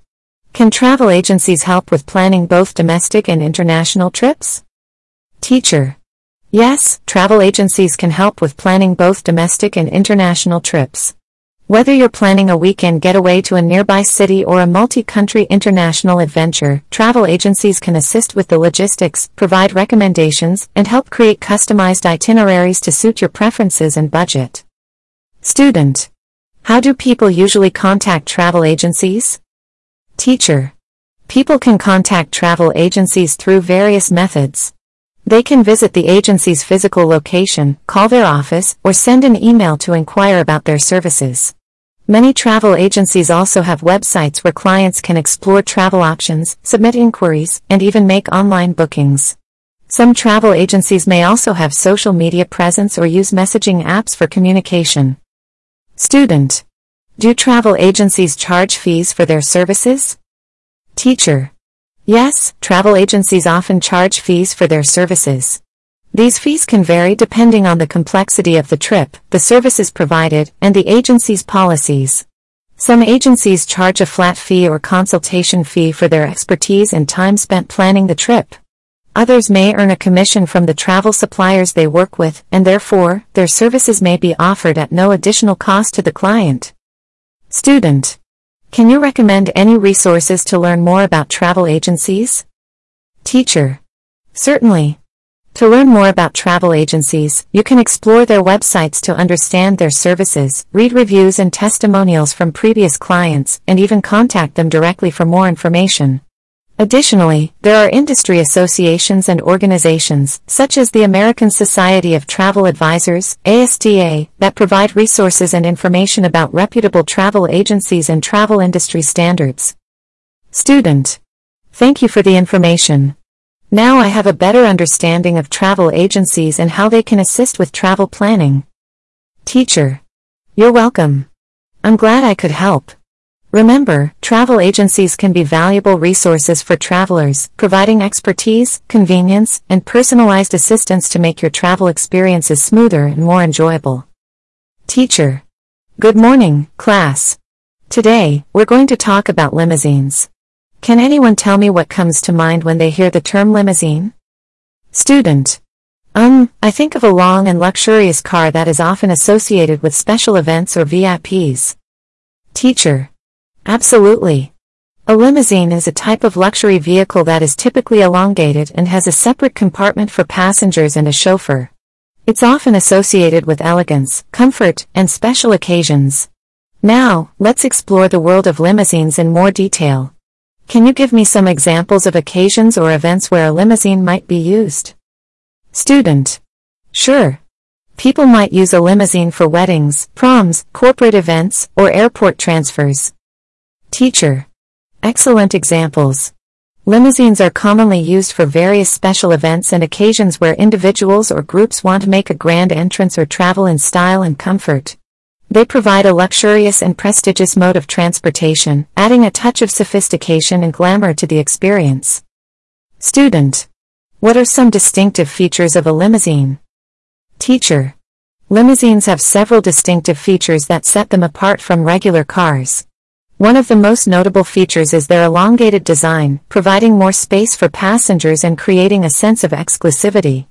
Can travel agencies help with planning both domestic and international trips? Teacher. Yes, travel agencies can help with planning both domestic and international trips. Whether you're planning a weekend getaway to a nearby city or a multi-country international adventure, travel agencies can assist with the logistics, provide recommendations, and help create customized itineraries to suit your preferences and budget. Student. How do people usually contact travel agencies? Teacher. People can contact travel agencies through various methods. They can visit the agency's physical location, call their office, or send an email to inquire about their services. Many travel agencies also have websites where clients can explore travel options, submit inquiries, and even make online bookings. Some travel agencies may also have social media presence or use messaging apps for communication. Student. Do travel agencies charge fees for their services? Teacher. Yes, travel agencies often charge fees for their services. These fees can vary depending on the complexity of the trip, the services provided, and the agency's policies. Some agencies charge a flat fee or consultation fee for their expertise and time spent planning the trip. Others may earn a commission from the travel suppliers they work with, and therefore, their services may be offered at no additional cost to the client. Student. Can you recommend any resources to learn more about travel agencies? Teacher. Certainly. To learn more about travel agencies, you can explore their websites to understand their services, read reviews and testimonials from previous clients, and even contact them directly for more information. Additionally, there are industry associations and organizations, such as the American Society of Travel Advisors, ASTA, that provide resources and information about reputable travel agencies and travel industry standards. Student. Thank you for the information. Now I have a better understanding of travel agencies and how they can assist with travel planning. Teacher. You're welcome. I'm glad I could help. Remember, travel agencies can be valuable resources for travelers, providing expertise, convenience, and personalized assistance to make your travel experiences smoother and more enjoyable. Teacher. Good morning, class. Today, we're going to talk about limousines. Can anyone tell me what comes to mind when they hear the term limousine? Student. Um, I think of a long and luxurious car that is often associated with special events or VIPs. Teacher. Absolutely. A limousine is a type of luxury vehicle that is typically elongated and has a separate compartment for passengers and a chauffeur. It's often associated with elegance, comfort, and special occasions. Now, let's explore the world of limousines in more detail. Can you give me some examples of occasions or events where a limousine might be used? Student. Sure. People might use a limousine for weddings, proms, corporate events, or airport transfers. Teacher. Excellent examples. Limousines are commonly used for various special events and occasions where individuals or groups want to make a grand entrance or travel in style and comfort. They provide a luxurious and prestigious mode of transportation, adding a touch of sophistication and glamour to the experience. Student. What are some distinctive features of a limousine? Teacher. Limousines have several distinctive features that set them apart from regular cars. One of the most notable features is their elongated design, providing more space for passengers and creating a sense of exclusivity.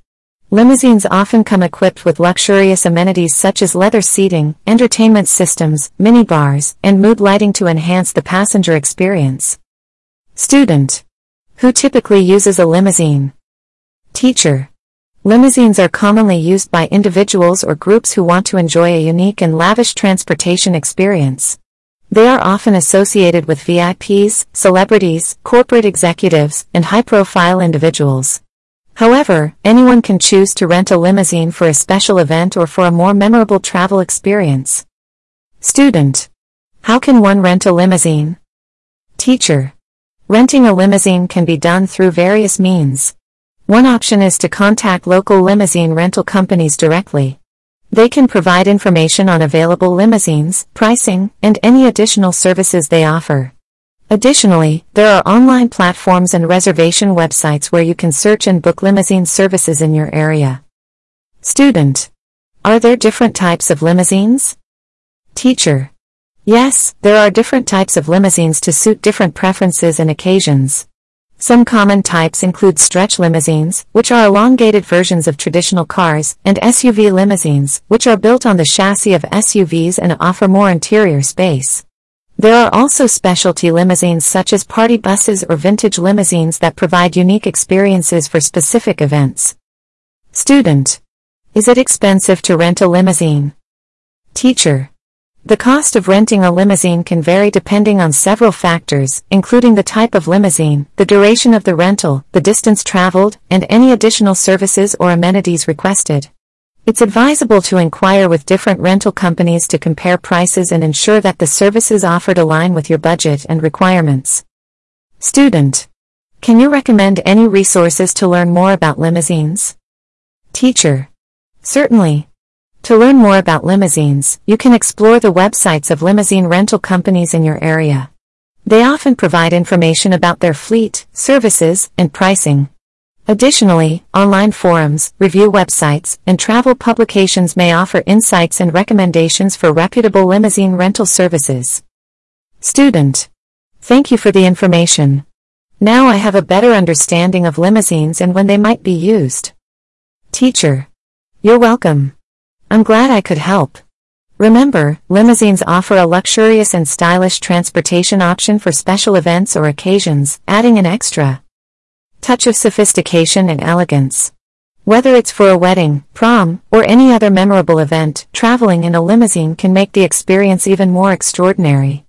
Limousines often come equipped with luxurious amenities such as leather seating, entertainment systems, minibars, and mood lighting to enhance the passenger experience. Student. Who typically uses a limousine? Teacher. Limousines are commonly used by individuals or groups who want to enjoy a unique and lavish transportation experience. They are often associated with VIPs, celebrities, corporate executives, and high-profile individuals. However, anyone can choose to rent a limousine for a special event or for a more memorable travel experience. Student. How can one rent a limousine? Teacher. Renting a limousine can be done through various means. One option is to contact local limousine rental companies directly. They can provide information on available limousines, pricing, and any additional services they offer. Additionally, there are online platforms and reservation websites where you can search and book limousine services in your area. Student. Are there different types of limousines? Teacher. Yes, there are different types of limousines to suit different preferences and occasions. Some common types include stretch limousines, which are elongated versions of traditional cars, and SUV limousines, which are built on the chassis of SUVs and offer more interior space. There are also specialty limousines such as party buses or vintage limousines that provide unique experiences for specific events. Student. Is it expensive to rent a limousine? Teacher. The cost of renting a limousine can vary depending on several factors, including the type of limousine, the duration of the rental, the distance traveled, and any additional services or amenities requested. It's advisable to inquire with different rental companies to compare prices and ensure that the services offered align with your budget and requirements. Student. Can you recommend any resources to learn more about limousines? Teacher. Certainly. To learn more about limousines, you can explore the websites of limousine rental companies in your area. They often provide information about their fleet, services, and pricing. Additionally, online forums, review websites, and travel publications may offer insights and recommendations for reputable limousine rental services. Student. Thank you for the information. Now I have a better understanding of limousines and when they might be used. Teacher. You're welcome. I'm glad I could help. Remember, limousines offer a luxurious and stylish transportation option for special events or occasions, adding an extra touch of sophistication and elegance. Whether it's for a wedding, prom, or any other memorable event, traveling in a limousine can make the experience even more extraordinary.